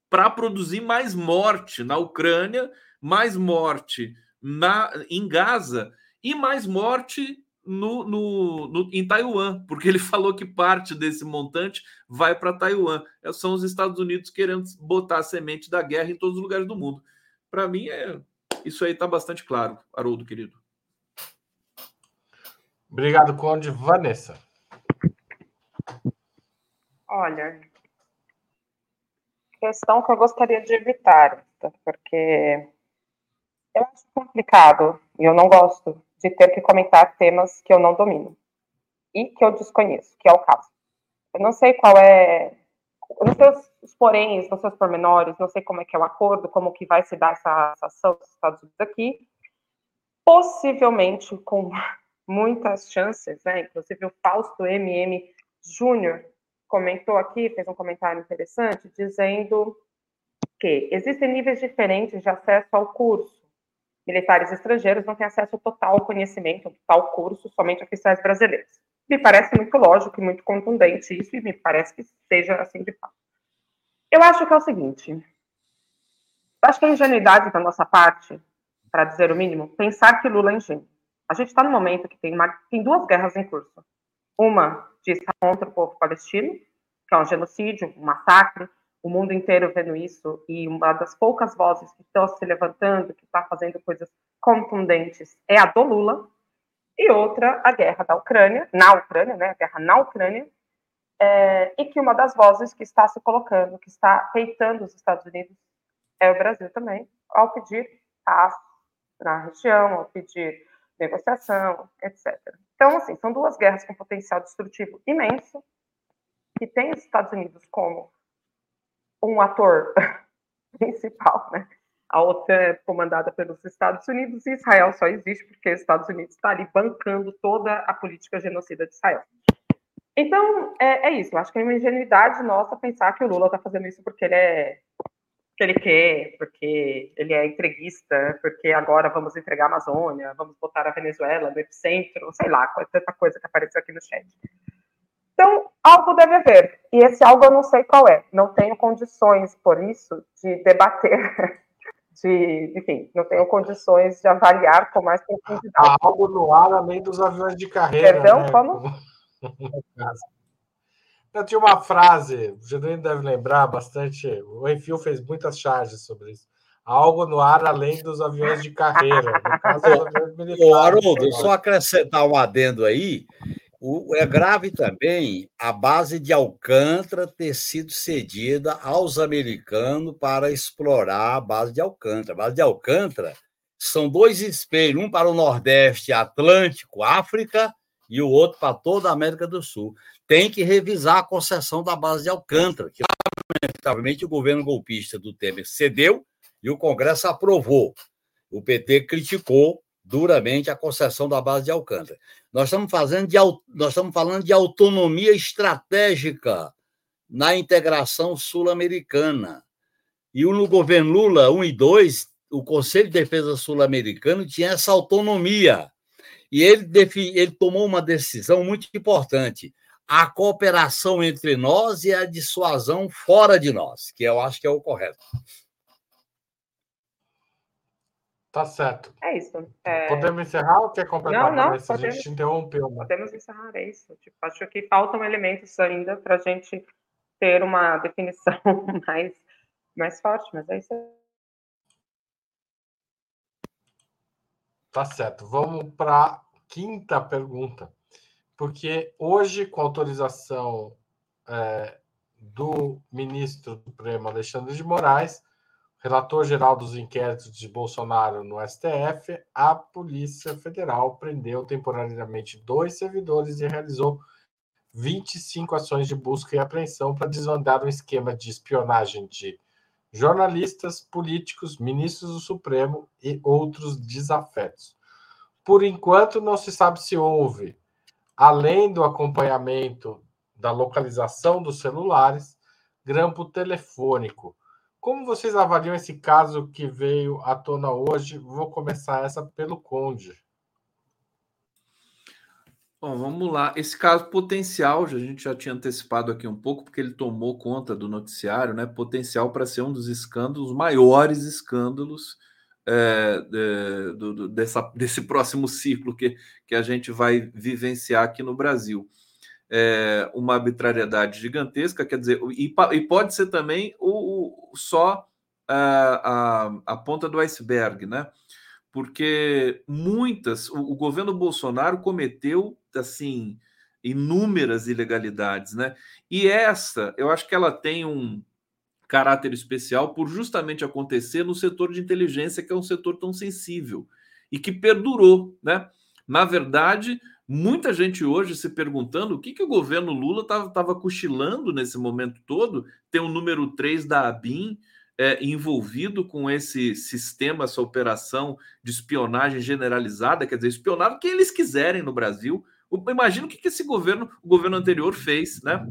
para produzir mais morte na Ucrânia, mais morte na, em Gaza e mais morte no, no, no, em Taiwan, porque ele (laughs) falou que parte desse montante vai para Taiwan. É, são os Estados Unidos querendo botar a semente da guerra em todos os lugares do mundo. Para mim, é, isso aí está bastante claro, Haroldo, querido. Obrigado, Conde. Vanessa. Olha, questão que eu gostaria de evitar, porque eu acho complicado e eu não gosto de ter que comentar temas que eu não domino e que eu desconheço, que é o caso. Eu não sei qual é, não sei os, poréns, não sei pormenores, não sei como é que é o acordo, como que vai se dar essa, essa ação dos Estados Unidos aqui. Possivelmente, com (laughs) muitas chances, né? Inclusive o Fausto MM Júnior comentou aqui, fez um comentário interessante, dizendo que existem níveis diferentes de acesso ao curso militares estrangeiros não têm acesso total ao conhecimento, tal curso, somente oficiais brasileiros. Me parece muito lógico e muito contundente isso, e me parece que seja assim de fato. Eu acho que é o seguinte: acho que é ingenuidade da nossa parte, para dizer o mínimo, pensar que Lula é ingênuo. A gente está no momento que tem, uma, tem duas guerras em curso. Uma diz contra o povo palestino, que é um genocídio, um massacre, o mundo inteiro vendo isso, e uma das poucas vozes que estão se levantando, que está fazendo coisas contundentes, é a do Lula, e outra, a guerra da Ucrânia, na Ucrânia, né, a guerra na Ucrânia, é, e que uma das vozes que está se colocando, que está peitando os Estados Unidos, é o Brasil também, ao pedir paz na região, ao pedir negociação, etc. Então, assim, são duas guerras com potencial destrutivo imenso, que tem os Estados Unidos como um ator (laughs) principal, né? A OTAN é comandada pelos Estados Unidos e Israel só existe porque os Estados Unidos está ali bancando toda a política genocida de Israel. Então, é, é isso. Eu acho que é uma ingenuidade nossa pensar que o Lula está fazendo isso porque ele é que ele quer, porque ele é entreguista, porque agora vamos entregar a Amazônia, vamos botar a Venezuela no epicentro, sei lá, tanta coisa que apareceu aqui no chat. Algo deve haver. E esse algo eu não sei qual é. Não tenho condições, por isso, de debater, (laughs) de, enfim, não tenho condições de avaliar com mais profundidade. Há algo no ar além dos aviões de carreira. Perdão, né? como? (laughs) Eu tinha uma frase, o Genuíno deve lembrar bastante, o Enfio fez muitas charges sobre isso. Algo no ar além dos aviões de carreira. No caso, Ô, Haroldo, só acrescentar um adendo aí, o, é grave também a base de Alcântara ter sido cedida aos americanos para explorar a base de Alcântara. A base de Alcântara são dois espelhos, um para o Nordeste Atlântico, África, e o outro para toda a América do Sul. Tem que revisar a concessão da base de Alcântara, que lamentavelmente o governo golpista do Temer cedeu e o Congresso aprovou. O PT criticou duramente a concessão da base de Alcântara. Nós estamos, fazendo de, nós estamos falando de autonomia estratégica na integração sul-americana. E no governo Lula 1 e 2, o Conselho de Defesa Sul-Americano tinha essa autonomia. E ele, ele tomou uma decisão muito importante: a cooperação entre nós e a dissuasão fora de nós, que eu acho que é o correto. Tá certo. É isso. É... Podemos encerrar ou quer completar? Não, não, a podemos... gente interrompeu. Mas... Podemos encerrar, é isso. Tipo, acho que faltam elementos ainda para a gente ter uma definição (laughs) mais, mais forte, mas é isso Tá certo. Vamos para a quinta pergunta. Porque hoje, com autorização é, do ministro do Supremo Alexandre de Moraes, relator-geral dos inquéritos de Bolsonaro no STF, a Polícia Federal prendeu temporariamente dois servidores e realizou 25 ações de busca e apreensão para desvendar um esquema de espionagem de jornalistas, políticos, ministros do Supremo e outros desafetos. Por enquanto, não se sabe se houve, além do acompanhamento da localização dos celulares, grampo telefônico como vocês avaliam esse caso que veio à tona hoje? Vou começar essa pelo Conde. Bom, vamos lá. Esse caso potencial, a gente já tinha antecipado aqui um pouco, porque ele tomou conta do noticiário, né? Potencial para ser um dos escândalos, maiores escândalos é, é, do, do, dessa, desse próximo ciclo que, que a gente vai vivenciar aqui no Brasil. É, uma arbitrariedade gigantesca, quer dizer, e, e pode ser também o, o só a, a, a, ponta do iceberg, né? Porque muitas, o, o governo Bolsonaro cometeu assim inúmeras ilegalidades, né? E essa, eu acho que ela tem um, caráter especial por justamente acontecer no setor de inteligência, que é um setor tão sensível e que perdurou, né? Na verdade, muita gente hoje se perguntando o que, que o governo Lula estava cochilando nesse momento todo, tem o número 3 da ABIN é, envolvido com esse sistema, essa operação de espionagem generalizada, quer dizer, espionar o que eles quiserem no Brasil. Imagina o que, que esse governo, o governo anterior fez, né?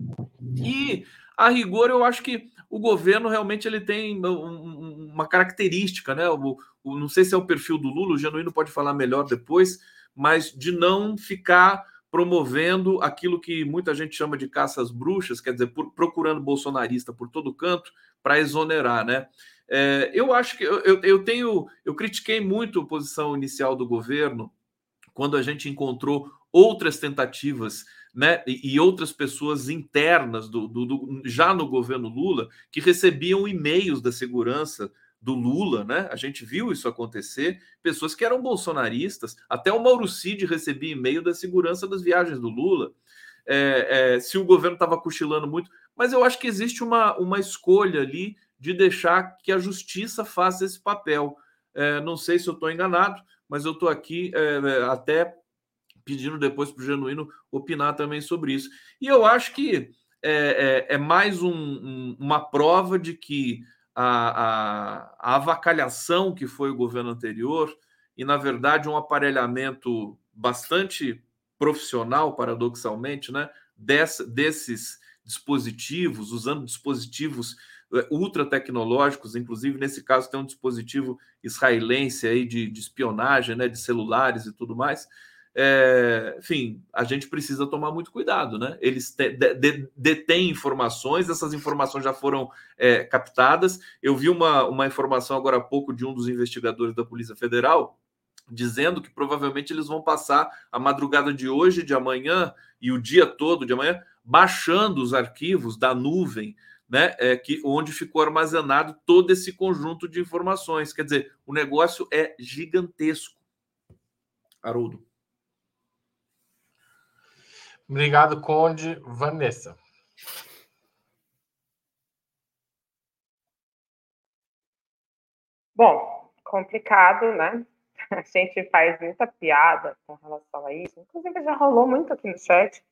E a rigor, eu acho que o governo realmente ele tem uma característica, né? O, o, não sei se é o perfil do Lula, o Genuíno pode falar melhor depois, mas de não ficar promovendo aquilo que muita gente chama de caças bruxas, quer dizer, por, procurando bolsonarista por todo canto para exonerar, né? É, eu acho que eu, eu, tenho, eu critiquei muito a posição inicial do governo quando a gente encontrou outras tentativas né, e outras pessoas internas do, do, do, já no governo Lula que recebiam e-mails da segurança do Lula, né? A gente viu isso acontecer, pessoas que eram bolsonaristas, até o Mauro Cid recebia e-mail da segurança das viagens do Lula. É, é, se o governo estava cochilando muito, mas eu acho que existe uma, uma escolha ali de deixar que a justiça faça esse papel. É, não sei se eu estou enganado, mas eu estou aqui é, até pedindo depois para o Genuíno opinar também sobre isso. E eu acho que é, é, é mais um, um, uma prova de que a, a, a, avacalhação que foi o governo anterior, e na verdade um aparelhamento bastante profissional, paradoxalmente, né, dessa, desses dispositivos, usando dispositivos é, ultra tecnológicos, inclusive nesse caso tem um dispositivo israelense aí de, de espionagem, né, de celulares e tudo mais é, enfim, a gente precisa tomar muito cuidado, né? Eles te, de, de, detêm informações, essas informações já foram é, captadas. Eu vi uma, uma informação agora há pouco de um dos investigadores da Polícia Federal dizendo que provavelmente eles vão passar a madrugada de hoje, de amanhã e o dia todo de amanhã baixando os arquivos da nuvem, né, é, que onde ficou armazenado todo esse conjunto de informações. Quer dizer, o negócio é gigantesco. Haroldo. Obrigado, Conde. Vanessa. Bom, complicado, né? A gente faz muita piada com relação a isso. Inclusive, já rolou muito aqui no chat.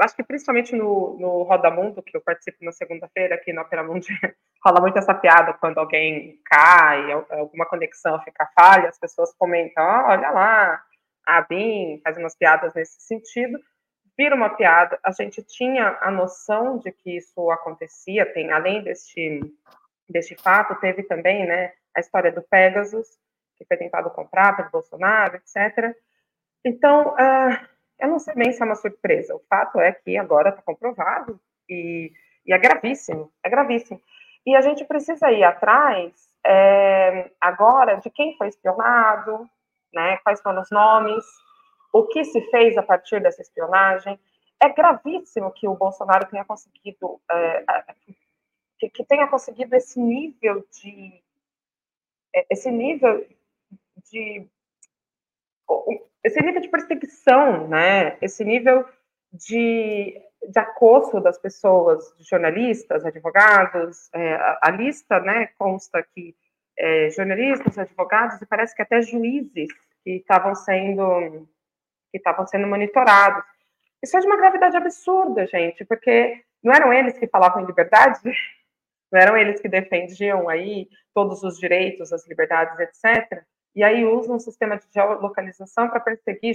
Acho que principalmente no, no Roda Mundo, que eu participo na segunda-feira aqui no Opera Mundi, (laughs) rola muito essa piada quando alguém cai, alguma conexão fica falha, as pessoas comentam, oh, olha lá, a BIM faz umas piadas nesse sentido vira uma piada. A gente tinha a noção de que isso acontecia, tem além deste, deste fato, teve também né, a história do Pegasus, que foi tentado comprar pelo Bolsonaro, etc. Então, uh, eu não sei bem se é uma surpresa. O fato é que agora está comprovado e, e, é gravíssimo, é gravíssimo. E a gente precisa ir atrás é, agora de quem foi espionado, né, quais foram os nomes, o que se fez a partir dessa espionagem. É gravíssimo que o Bolsonaro tenha conseguido, é, que, tenha conseguido esse nível de, é, esse nível de, esse nível de perseguição, né? Esse nível de, de acosso das pessoas, de jornalistas, advogados. É, a, a, lista, né? Consta que é, jornalistas, advogados e parece que até juízes que estavam sendo que estavam sendo monitorados. Isso é de uma gravidade absurda, gente, porque não eram eles que falavam em liberdade, (laughs) não eram eles que defendiam aí todos os direitos, as liberdades, etc. E aí usam um sistema de geolocalização para perseguir,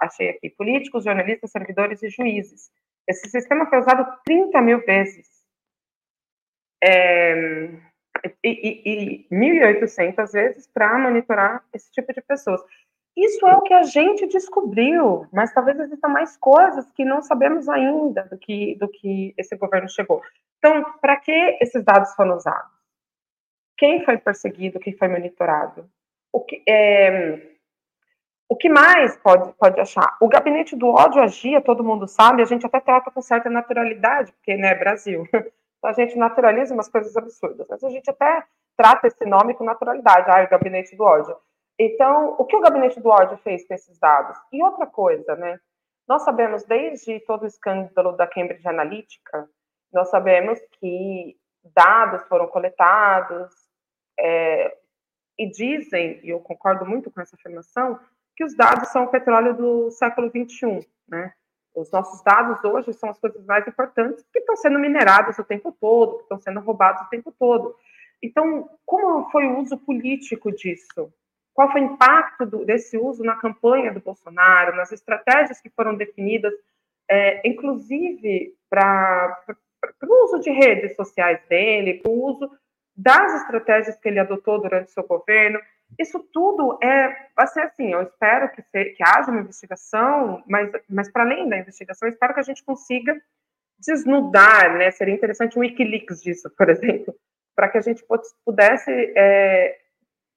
achei aqui, políticos, jornalistas, servidores e juízes. Esse sistema foi usado 30 mil vezes. É, e, e, e 1.800 vezes para monitorar esse tipo de pessoas. Isso é o que a gente descobriu, mas talvez existam mais coisas que não sabemos ainda do que, do que esse governo chegou. Então, para que esses dados foram usados? Quem foi perseguido, quem foi monitorado? O que, é, o que mais pode, pode achar? O gabinete do ódio agia, todo mundo sabe, a gente até trata com certa naturalidade, porque, né, Brasil. (laughs) A gente naturaliza umas coisas absurdas, mas a gente até trata esse nome com naturalidade, ah, o gabinete do ódio. Então, o que o gabinete do ódio fez com esses dados? E outra coisa, né? Nós sabemos, desde todo o escândalo da Cambridge Analytica, nós sabemos que dados foram coletados, é, e dizem, e eu concordo muito com essa afirmação, que os dados são o petróleo do século XXI, né? Os nossos dados hoje são as coisas mais importantes que estão sendo minerados o tempo todo, que estão sendo roubados o tempo todo. Então, como foi o uso político disso? Qual foi o impacto do, desse uso na campanha do Bolsonaro, nas estratégias que foram definidas, é, inclusive para o uso de redes sociais dele, para o uso das estratégias que ele adotou durante seu governo. Isso tudo é, vai ser assim, eu espero que, se, que haja uma investigação, mas, mas para além da investigação, eu espero que a gente consiga desnudar, né, seria interessante um Wikileaks disso, por (laughs) exemplo, para que a gente pudesse é,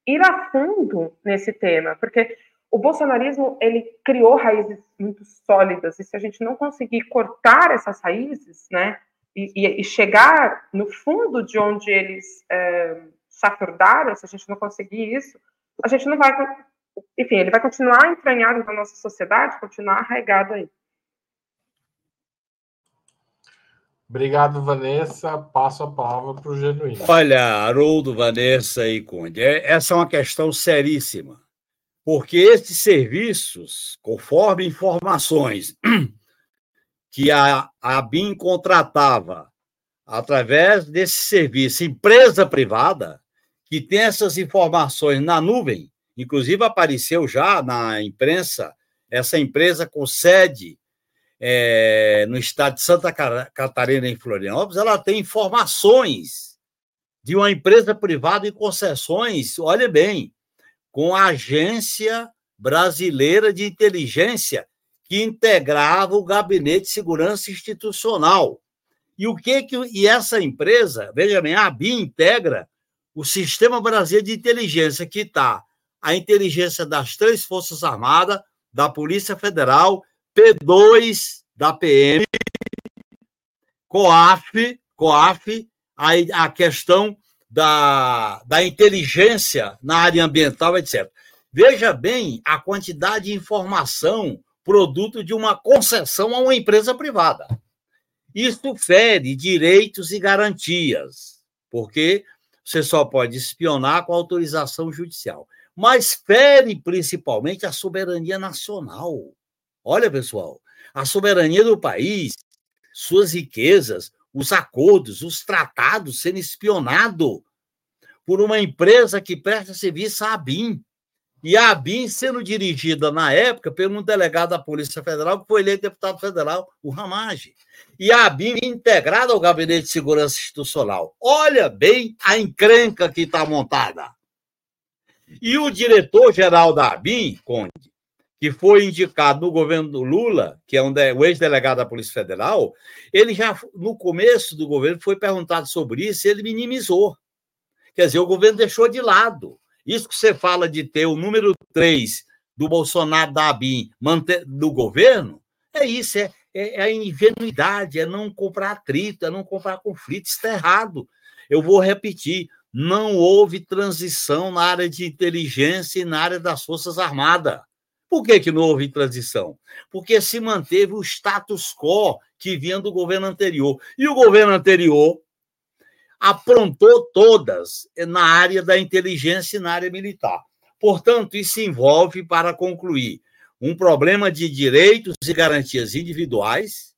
ir a fundo nesse tema, porque o bolsonarismo, ele criou raízes muito sólidas, e se a gente não conseguir cortar essas raízes, né, e, e, chegar no fundo de onde eles é, chafurdaram, se a gente não conseguir isso, a gente não vai. Enfim, ele vai continuar entranhado na nossa sociedade, continuar arraigado aí. Obrigado, Vanessa. Passo a palavra para o Genuíno. Olha, Haroldo, Vanessa e Conde, é, essa é uma questão seríssima, porque esses serviços, conforme informações (clears throat) que a, a BIM contratava através desse serviço, empresa privada, que tem essas informações na nuvem, inclusive apareceu já na imprensa, essa empresa com sede é, no estado de Santa Catarina, em Florianópolis, ela tem informações de uma empresa privada em concessões, olha bem, com a Agência Brasileira de Inteligência, que integrava o Gabinete de Segurança Institucional. E o que que e essa empresa, veja bem, a ABI integra o Sistema Brasileiro de Inteligência, que está a inteligência das três Forças Armadas, da Polícia Federal, P2 da PM, COAF, COAF, a, a questão da, da inteligência na área ambiental, etc. Veja bem a quantidade de informação produto de uma concessão a uma empresa privada. Isso fere direitos e garantias, porque você só pode espionar com autorização judicial. Mas fere principalmente a soberania nacional. Olha, pessoal, a soberania do país, suas riquezas, os acordos, os tratados sendo espionado por uma empresa que presta serviço à ABIN. E a ABIN sendo dirigida, na época, por um delegado da Polícia Federal, que foi eleito deputado federal, o Ramage. E a ABIN integrada ao Gabinete de Segurança Institucional. Olha bem a encrenca que está montada. E o diretor-geral da ABIN, Conde, que foi indicado no governo do Lula, que é um o ex-delegado da Polícia Federal, ele já, no começo do governo, foi perguntado sobre isso e ele minimizou. Quer dizer, o governo deixou de lado. Isso que você fala de ter o número 3 do Bolsonaro da ABIN do governo, é isso, é, é, é, a ingenuidade, é não comprar atrito, é não comprar conflito, está errado. Eu vou repetir, não houve transição na área de inteligência e na área das Forças Armadas. Por que, que não houve transição? Porque se manteve o status quo que vinha do governo anterior. E o governo anterior aprontou todas na área da inteligência e na área militar. Portanto, isso envolve, para concluir, um problema de direitos e garantias individuais,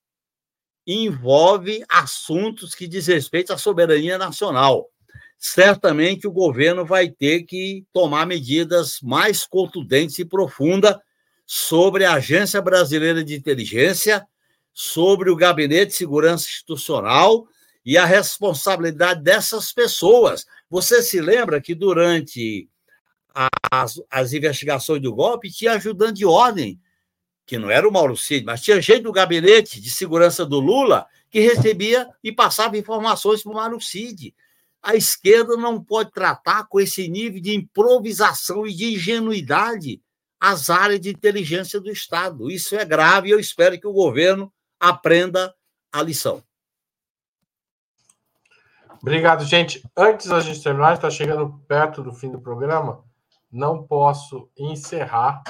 envolve assuntos que diz respeito à soberania nacional. Certamente o governo vai ter que tomar medidas mais contundentes e profundas sobre a Agência Brasileira de Inteligência, sobre o Gabinete de Segurança Institucional e a responsabilidade dessas pessoas. Você se lembra que durante as, as investigações do golpe tinha ajudante de ordem, que não era o Mauro Cid, mas tinha gente do gabinete de segurança do Lula que recebia e passava informações para o Mauro Cid. A esquerda não pode tratar com esse nível de improvisação e de ingenuidade as áreas de inteligência do Estado. Isso é grave e eu espero que o governo aprenda a lição. Obrigado, gente. Antes da gente terminar, está chegando perto do fim do programa, não posso encerrar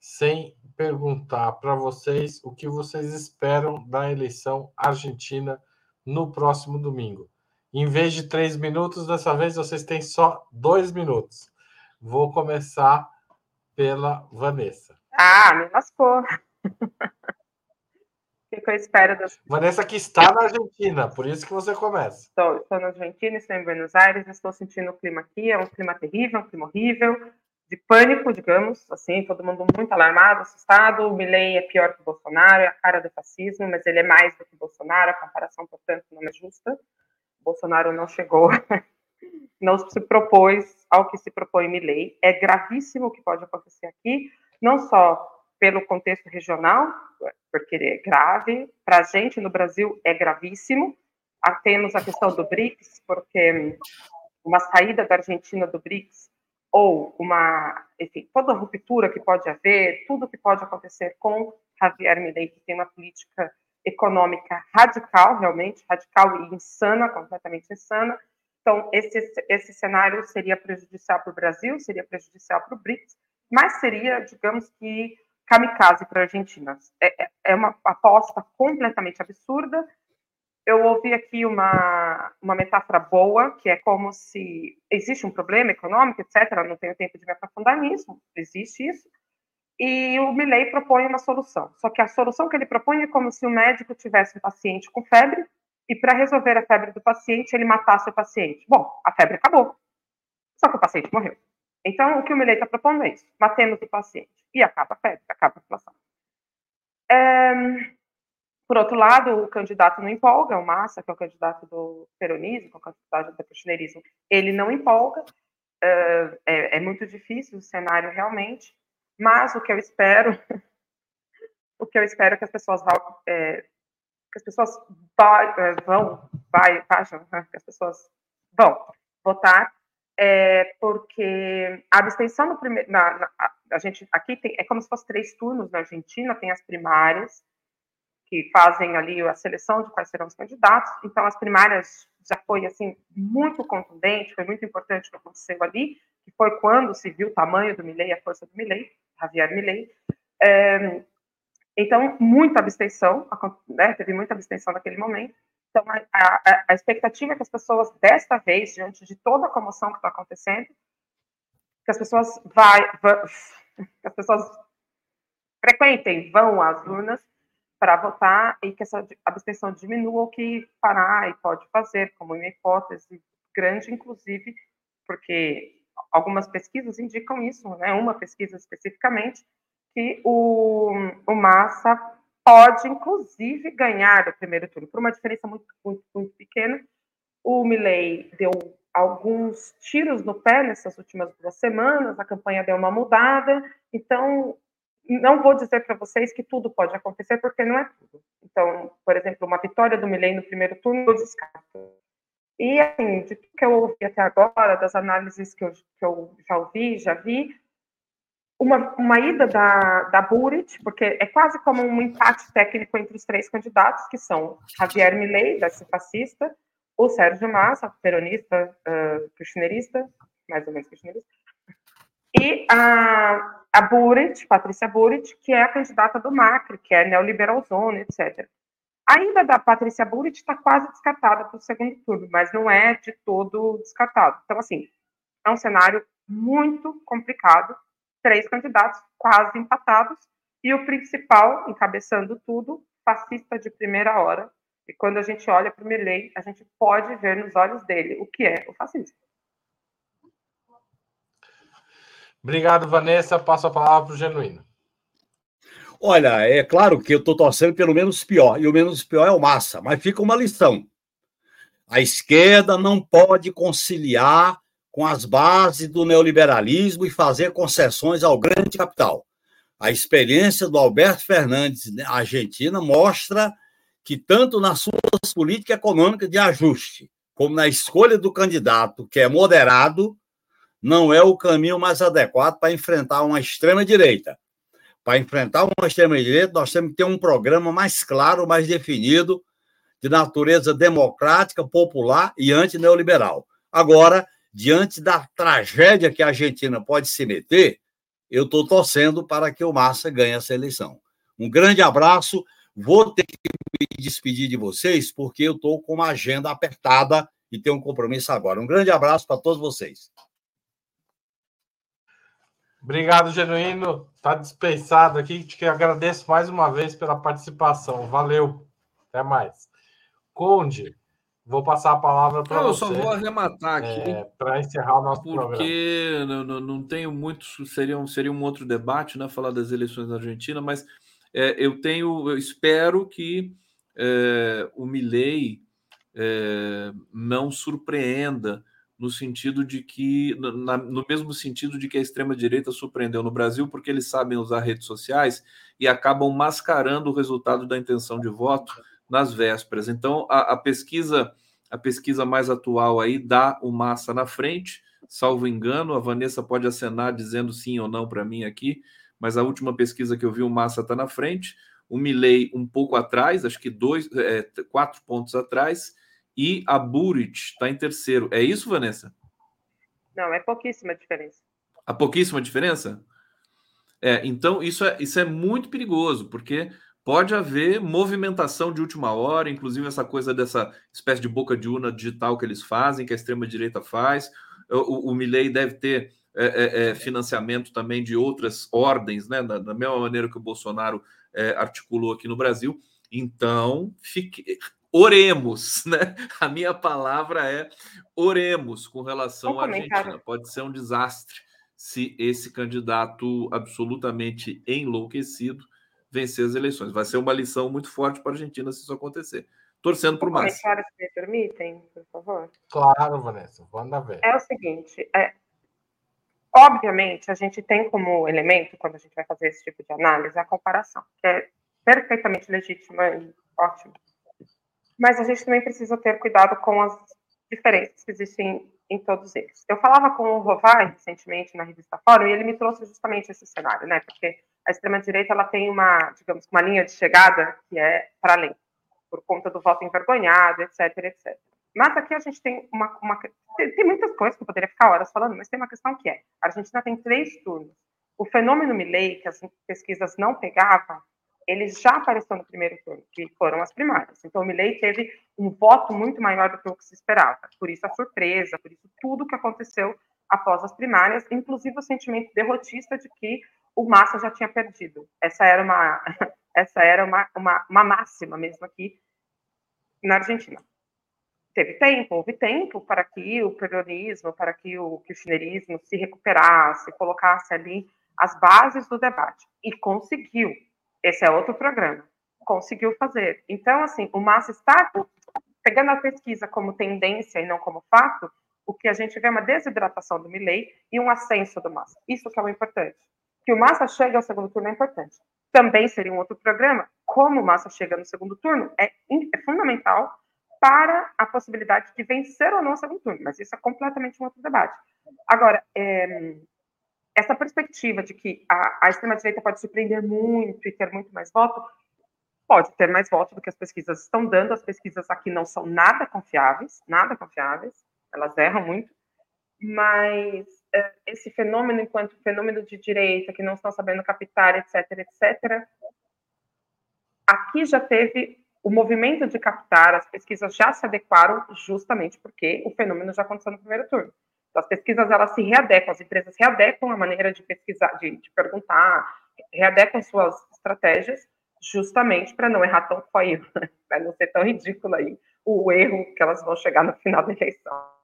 sem perguntar para vocês o que vocês esperam da eleição argentina no próximo domingo. Em vez de três minutos, dessa vez vocês têm só dois minutos. Vou começar pela Vanessa. Ah, me lascou. o que eu espero das. Vanessa, que está na Argentina, por isso que você começa. Estou, estou na Argentina, estou em Buenos Aires, estou sentindo o clima aqui, é um clima terrível, um clima horrível, de pânico, digamos, assim, todo mundo muito alarmado, assustado. O Milley é pior que o Bolsonaro, é a cara do fascismo, mas ele é mais do que o Bolsonaro, a comparação, portanto, não é justa. Bolsonaro não chegou, (laughs) não se propôs ao que se propõe Milley. É gravíssimo o que pode acontecer aqui, não só pelo contexto regional, porque é grave, para a gente no Brasil é gravíssimo. Ah, temos a questão do BRICS, porque uma saída da Argentina do BRICS ou uma, enfim, toda a ruptura que pode haver, tudo que pode acontecer com Javier Milei, que tem uma política econômica radical, realmente, radical e insana, completamente insana. Então, esse, esse cenário seria prejudicial para o Brasil, seria prejudicial para o BRICS, mas seria, digamos que, kamikaze para a Argentina. É, é, é uma aposta completamente absurda. Eu ouvi aqui uma, uma metáfora boa, que é como se existe um problema econômico, etc. Não tenho tempo de me aprofundar nisso, existe isso e o Milley propõe uma solução. Só que a solução que ele propõe é como se o médico tivesse um paciente com febre e para resolver a febre do paciente ele matasse o paciente. Bom, a febre acabou, só que o paciente morreu. Então, o que o Milley está propondo é isso: matemos o paciente e acaba a febre, acaba a inflação. É... Por outro lado, o candidato não empolga, o Massa, que é o candidato do peronismo, que é o candidato do kirchnerismo, ele não empolga. É, é, é muito difícil o cenário realmente. Mas o que eu espero, (laughs) o que eu espero é que as pessoas vão, é, que as pessoas vai, é, vão, vai, que as pessoas vão votar, é, porque a abstenção no primeiro, na, na, a gente aqui tem, é como se fosse três turnos na Argentina, tem as primárias que fazem ali a seleção de quais serão os candidatos. Então as primárias já foi assim muito contundente, foi muito importante o que aconteceu ali, que foi quando se viu o tamanho do Milley, a força do Milley, Javier Milley. É, então, muita abstenção, né, teve muita abstenção naquele momento. Então, a, a, a, expectativa é que as pessoas, desta vez, diante de toda a comoção que está acontecendo, que as pessoas vai, vai, (laughs) que as pessoas frequentem, vão às urnas para votar e que essa abstenção diminua, o que parar e pode fazer, como uma hipótese grande, inclusive, porque algumas pesquisas indicam isso, né? Uma pesquisa especificamente que o, o Massa pode, inclusive, ganhar o primeiro turno por uma diferença muito, muito, muito pequena. O Milley deu alguns tiros no pé nessas últimas duas semanas, a campanha deu uma mudada, então não vou dizer para vocês que tudo pode acontecer, porque não é tudo. Então, por exemplo, uma vitória do Milley no primeiro turno, eu descarto. E, assim, de tudo que eu ouvi até agora, das análises que eu, que eu já ouvi, já vi, uma, uma ida da, da Burit, porque é quase como um empate técnico entre os três candidatos, que são Javier Milei, da fascista, o Sérgio Massa, peronista, uh, kirchnerista, mais ou menos kirchnerista, e a, a Burit, Patrícia Burit, que é a candidata do Macri, que é neoliberalzona, etc. A ida da Patrícia Burit está quase descartada para o segundo turno, mas não é de todo descartado. Então, assim, é um cenário muito complicado, três candidatos quase empatados, e o principal, encabeçando tudo, fascista de primeira hora. E quando a gente olha para o Milley, a gente pode ver nos olhos dele o que é o fascismo. Obrigado, Vanessa. Passo a palavra para o Genuíno. Olha, é claro que eu estou torcendo pelo menos pior, e o menos pior é o Massa, mas fica uma lição. A esquerda não pode conciliar com as bases do neoliberalismo e fazer concessões ao grande capital. A experiência do Alberto Fernandes na Argentina mostra que, tanto nas suas políticas econômicas de ajuste, como na escolha do candidato, que é moderado, não é o caminho mais adequado para enfrentar uma extrema-direita. Para enfrentar uma extrema-direita, nós temos que ter um programa mais claro, mais definido, de natureza democrática, popular e antineoliberal. Agora, diante da tragédia que a Argentina pode se meter, eu estou torcendo para que o Massa ganhe essa eleição. Um grande abraço. Vou ter que me despedir de vocês, porque eu estou com uma agenda apertada e tenho um compromisso agora. Um grande abraço para todos vocês. Obrigado, Genuíno. Está dispensado aqui. Te agradeço mais uma vez pela participação. Valeu. Até mais. Conde, Vou passar a palavra para você. Eu só vou arrematar aqui. É, para encerrar o nosso porque programa. Porque não, não, não, tenho muito. Seria um, seria um outro debate, né? Falar das eleições na Argentina, mas é, eu tenho. Eu espero que é, o Milley é, não surpreenda no sentido de que, na, no mesmo sentido de que a extrema-direita surpreendeu no Brasil, porque eles sabem usar redes sociais e acabam mascarando o resultado da intenção de voto nas vésperas. Então, a, a, pesquisa a pesquisa mais atual aí dá o Massa na frente, salvo engano. A Vanessa pode acenar dizendo sim ou não para mim aqui, mas a última pesquisa que eu vi, o Massa está na frente. O Milley um pouco atrás, acho que dois, é, quatro pontos atrás, e a Burit está em terceiro. É isso, Vanessa? Não, é pouquíssima diferença. A pouquíssima diferença? É, então isso é, isso é muito perigoso, porque pode haver movimentação de última hora, inclusive essa coisa dessa espécie de boca de urna digital que eles fazem, que a extrema-direita faz. O, o Milley deve ter é, é, é, financiamento também de outras ordens, né? Da, da mesma maneira que o Bolsonaro é, articulou aqui no Brasil. Então, fique, oremos, (laughs) né? A minha palavra é oremos com relação à Argentina. Pode ser um desastre se esse candidato absolutamente enlouquecido vencer as eleições. Vai ser uma lição muito forte para a Argentina se isso acontecer. Torcendo por mais. Comentários me permitem, por favor? Claro, Vanessa, manda ver. É o seguinte, é, obviamente, a gente tem como elemento, quando a gente vai fazer esse tipo de análise, a comparação, que é perfeitamente legítima e ótima. Mas a gente também precisa ter cuidado com as diferenças que existem em todos eles. Eu falava com o Rovai recentemente na revista Fórum e ele me trouxe justamente esse cenário, né? Porque a extrema-direita ela tem uma, digamos, uma linha de chegada que é para além, por conta do voto envergonhado, etc, etc. Mas aqui a gente tem uma, uma tem, muitas coisas que eu poderia ficar horas falando, mas tem uma questão que é, a Argentina tem três turnos. O fenômeno Milley, que as pesquisas não pegavam, ele já apareceu no primeiro turno, que foram as primárias. Então, o Milley teve um voto muito maior do que o que se esperava. Por isso a surpresa, por isso tudo que aconteceu após as primárias, inclusive o sentimento derrotista de que o Massa já tinha perdido. Essa era uma, (laughs) essa era uma, uma, uma máxima mesmo aqui na Argentina. Teve tempo, houve tempo para que o peronismo, para que o kirchnerismo se recuperasse, colocasse ali as bases do debate. E conseguiu. Esse é outro programa. Conseguiu fazer. Então, assim, o Massa está pegando a pesquisa como tendência e não como fato, o que a gente vê é uma desidratação do Milley e um ascenso do Massa. Isso que é o importante que o Massa chegue ao segundo turno é importante. Também seria um outro programa. Como o Massa chega no segundo turno é, é fundamental para a possibilidade de vencer ou não o segundo turno, mas isso é completamente um outro debate. Agora, é, essa perspectiva de que a, a extrema-direita pode surpreender muito e ter muito mais voto, pode ter mais voto do que as pesquisas estão dando. As pesquisas aqui não são nada confiáveis, nada confiáveis, elas erram muito, mas é, esse fenômeno enquanto fenômeno de direita, que não estão sabendo captar, etc., etc., aqui já teve o movimento de captar, as pesquisas já se adequaram justamente porque o fenômeno já aconteceu no primeiro turno. As pesquisas elas se readequam, as empresas readequam a maneira de pesquisar, de, de perguntar, readequam suas estratégias justamente para não errar tão feio, (laughs) né? para não ser tão ridículo aí o erro que elas vão chegar no final da eleição.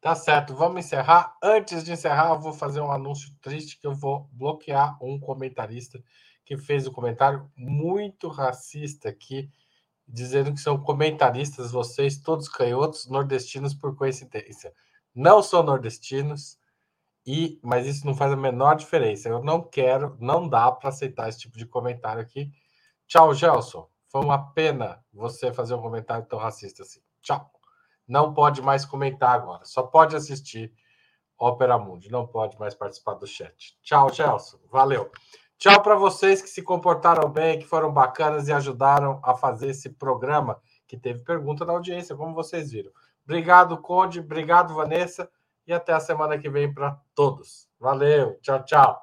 Tá certo, vamos encerrar. Antes de encerrar, eu vou fazer um anúncio triste que eu vou bloquear um comentarista que fez um comentário muito racista aqui, dizendo que são comentaristas, vocês, todos canhotos, nordestinos por coincidência. Não são nordestinos, e mas isso não faz a menor diferença. Eu não quero, não dá para aceitar esse tipo de comentário aqui. Tchau, Gelson. Foi uma pena você fazer um comentário tão racista assim. Tchau. não pode mais comentar agora, só pode assistir Ópera Mundi, não pode mais participar do chat. Tchau, Gelson, valeu. Tchau para vocês que se comportaram bem, que foram bacanas e ajudaram a fazer esse programa, que teve pergunta da audiência, como vocês viram. Obrigado, Conde. Obrigado, Vanessa. E até a semana que vem para todos. Valeu. Tchau, tchau.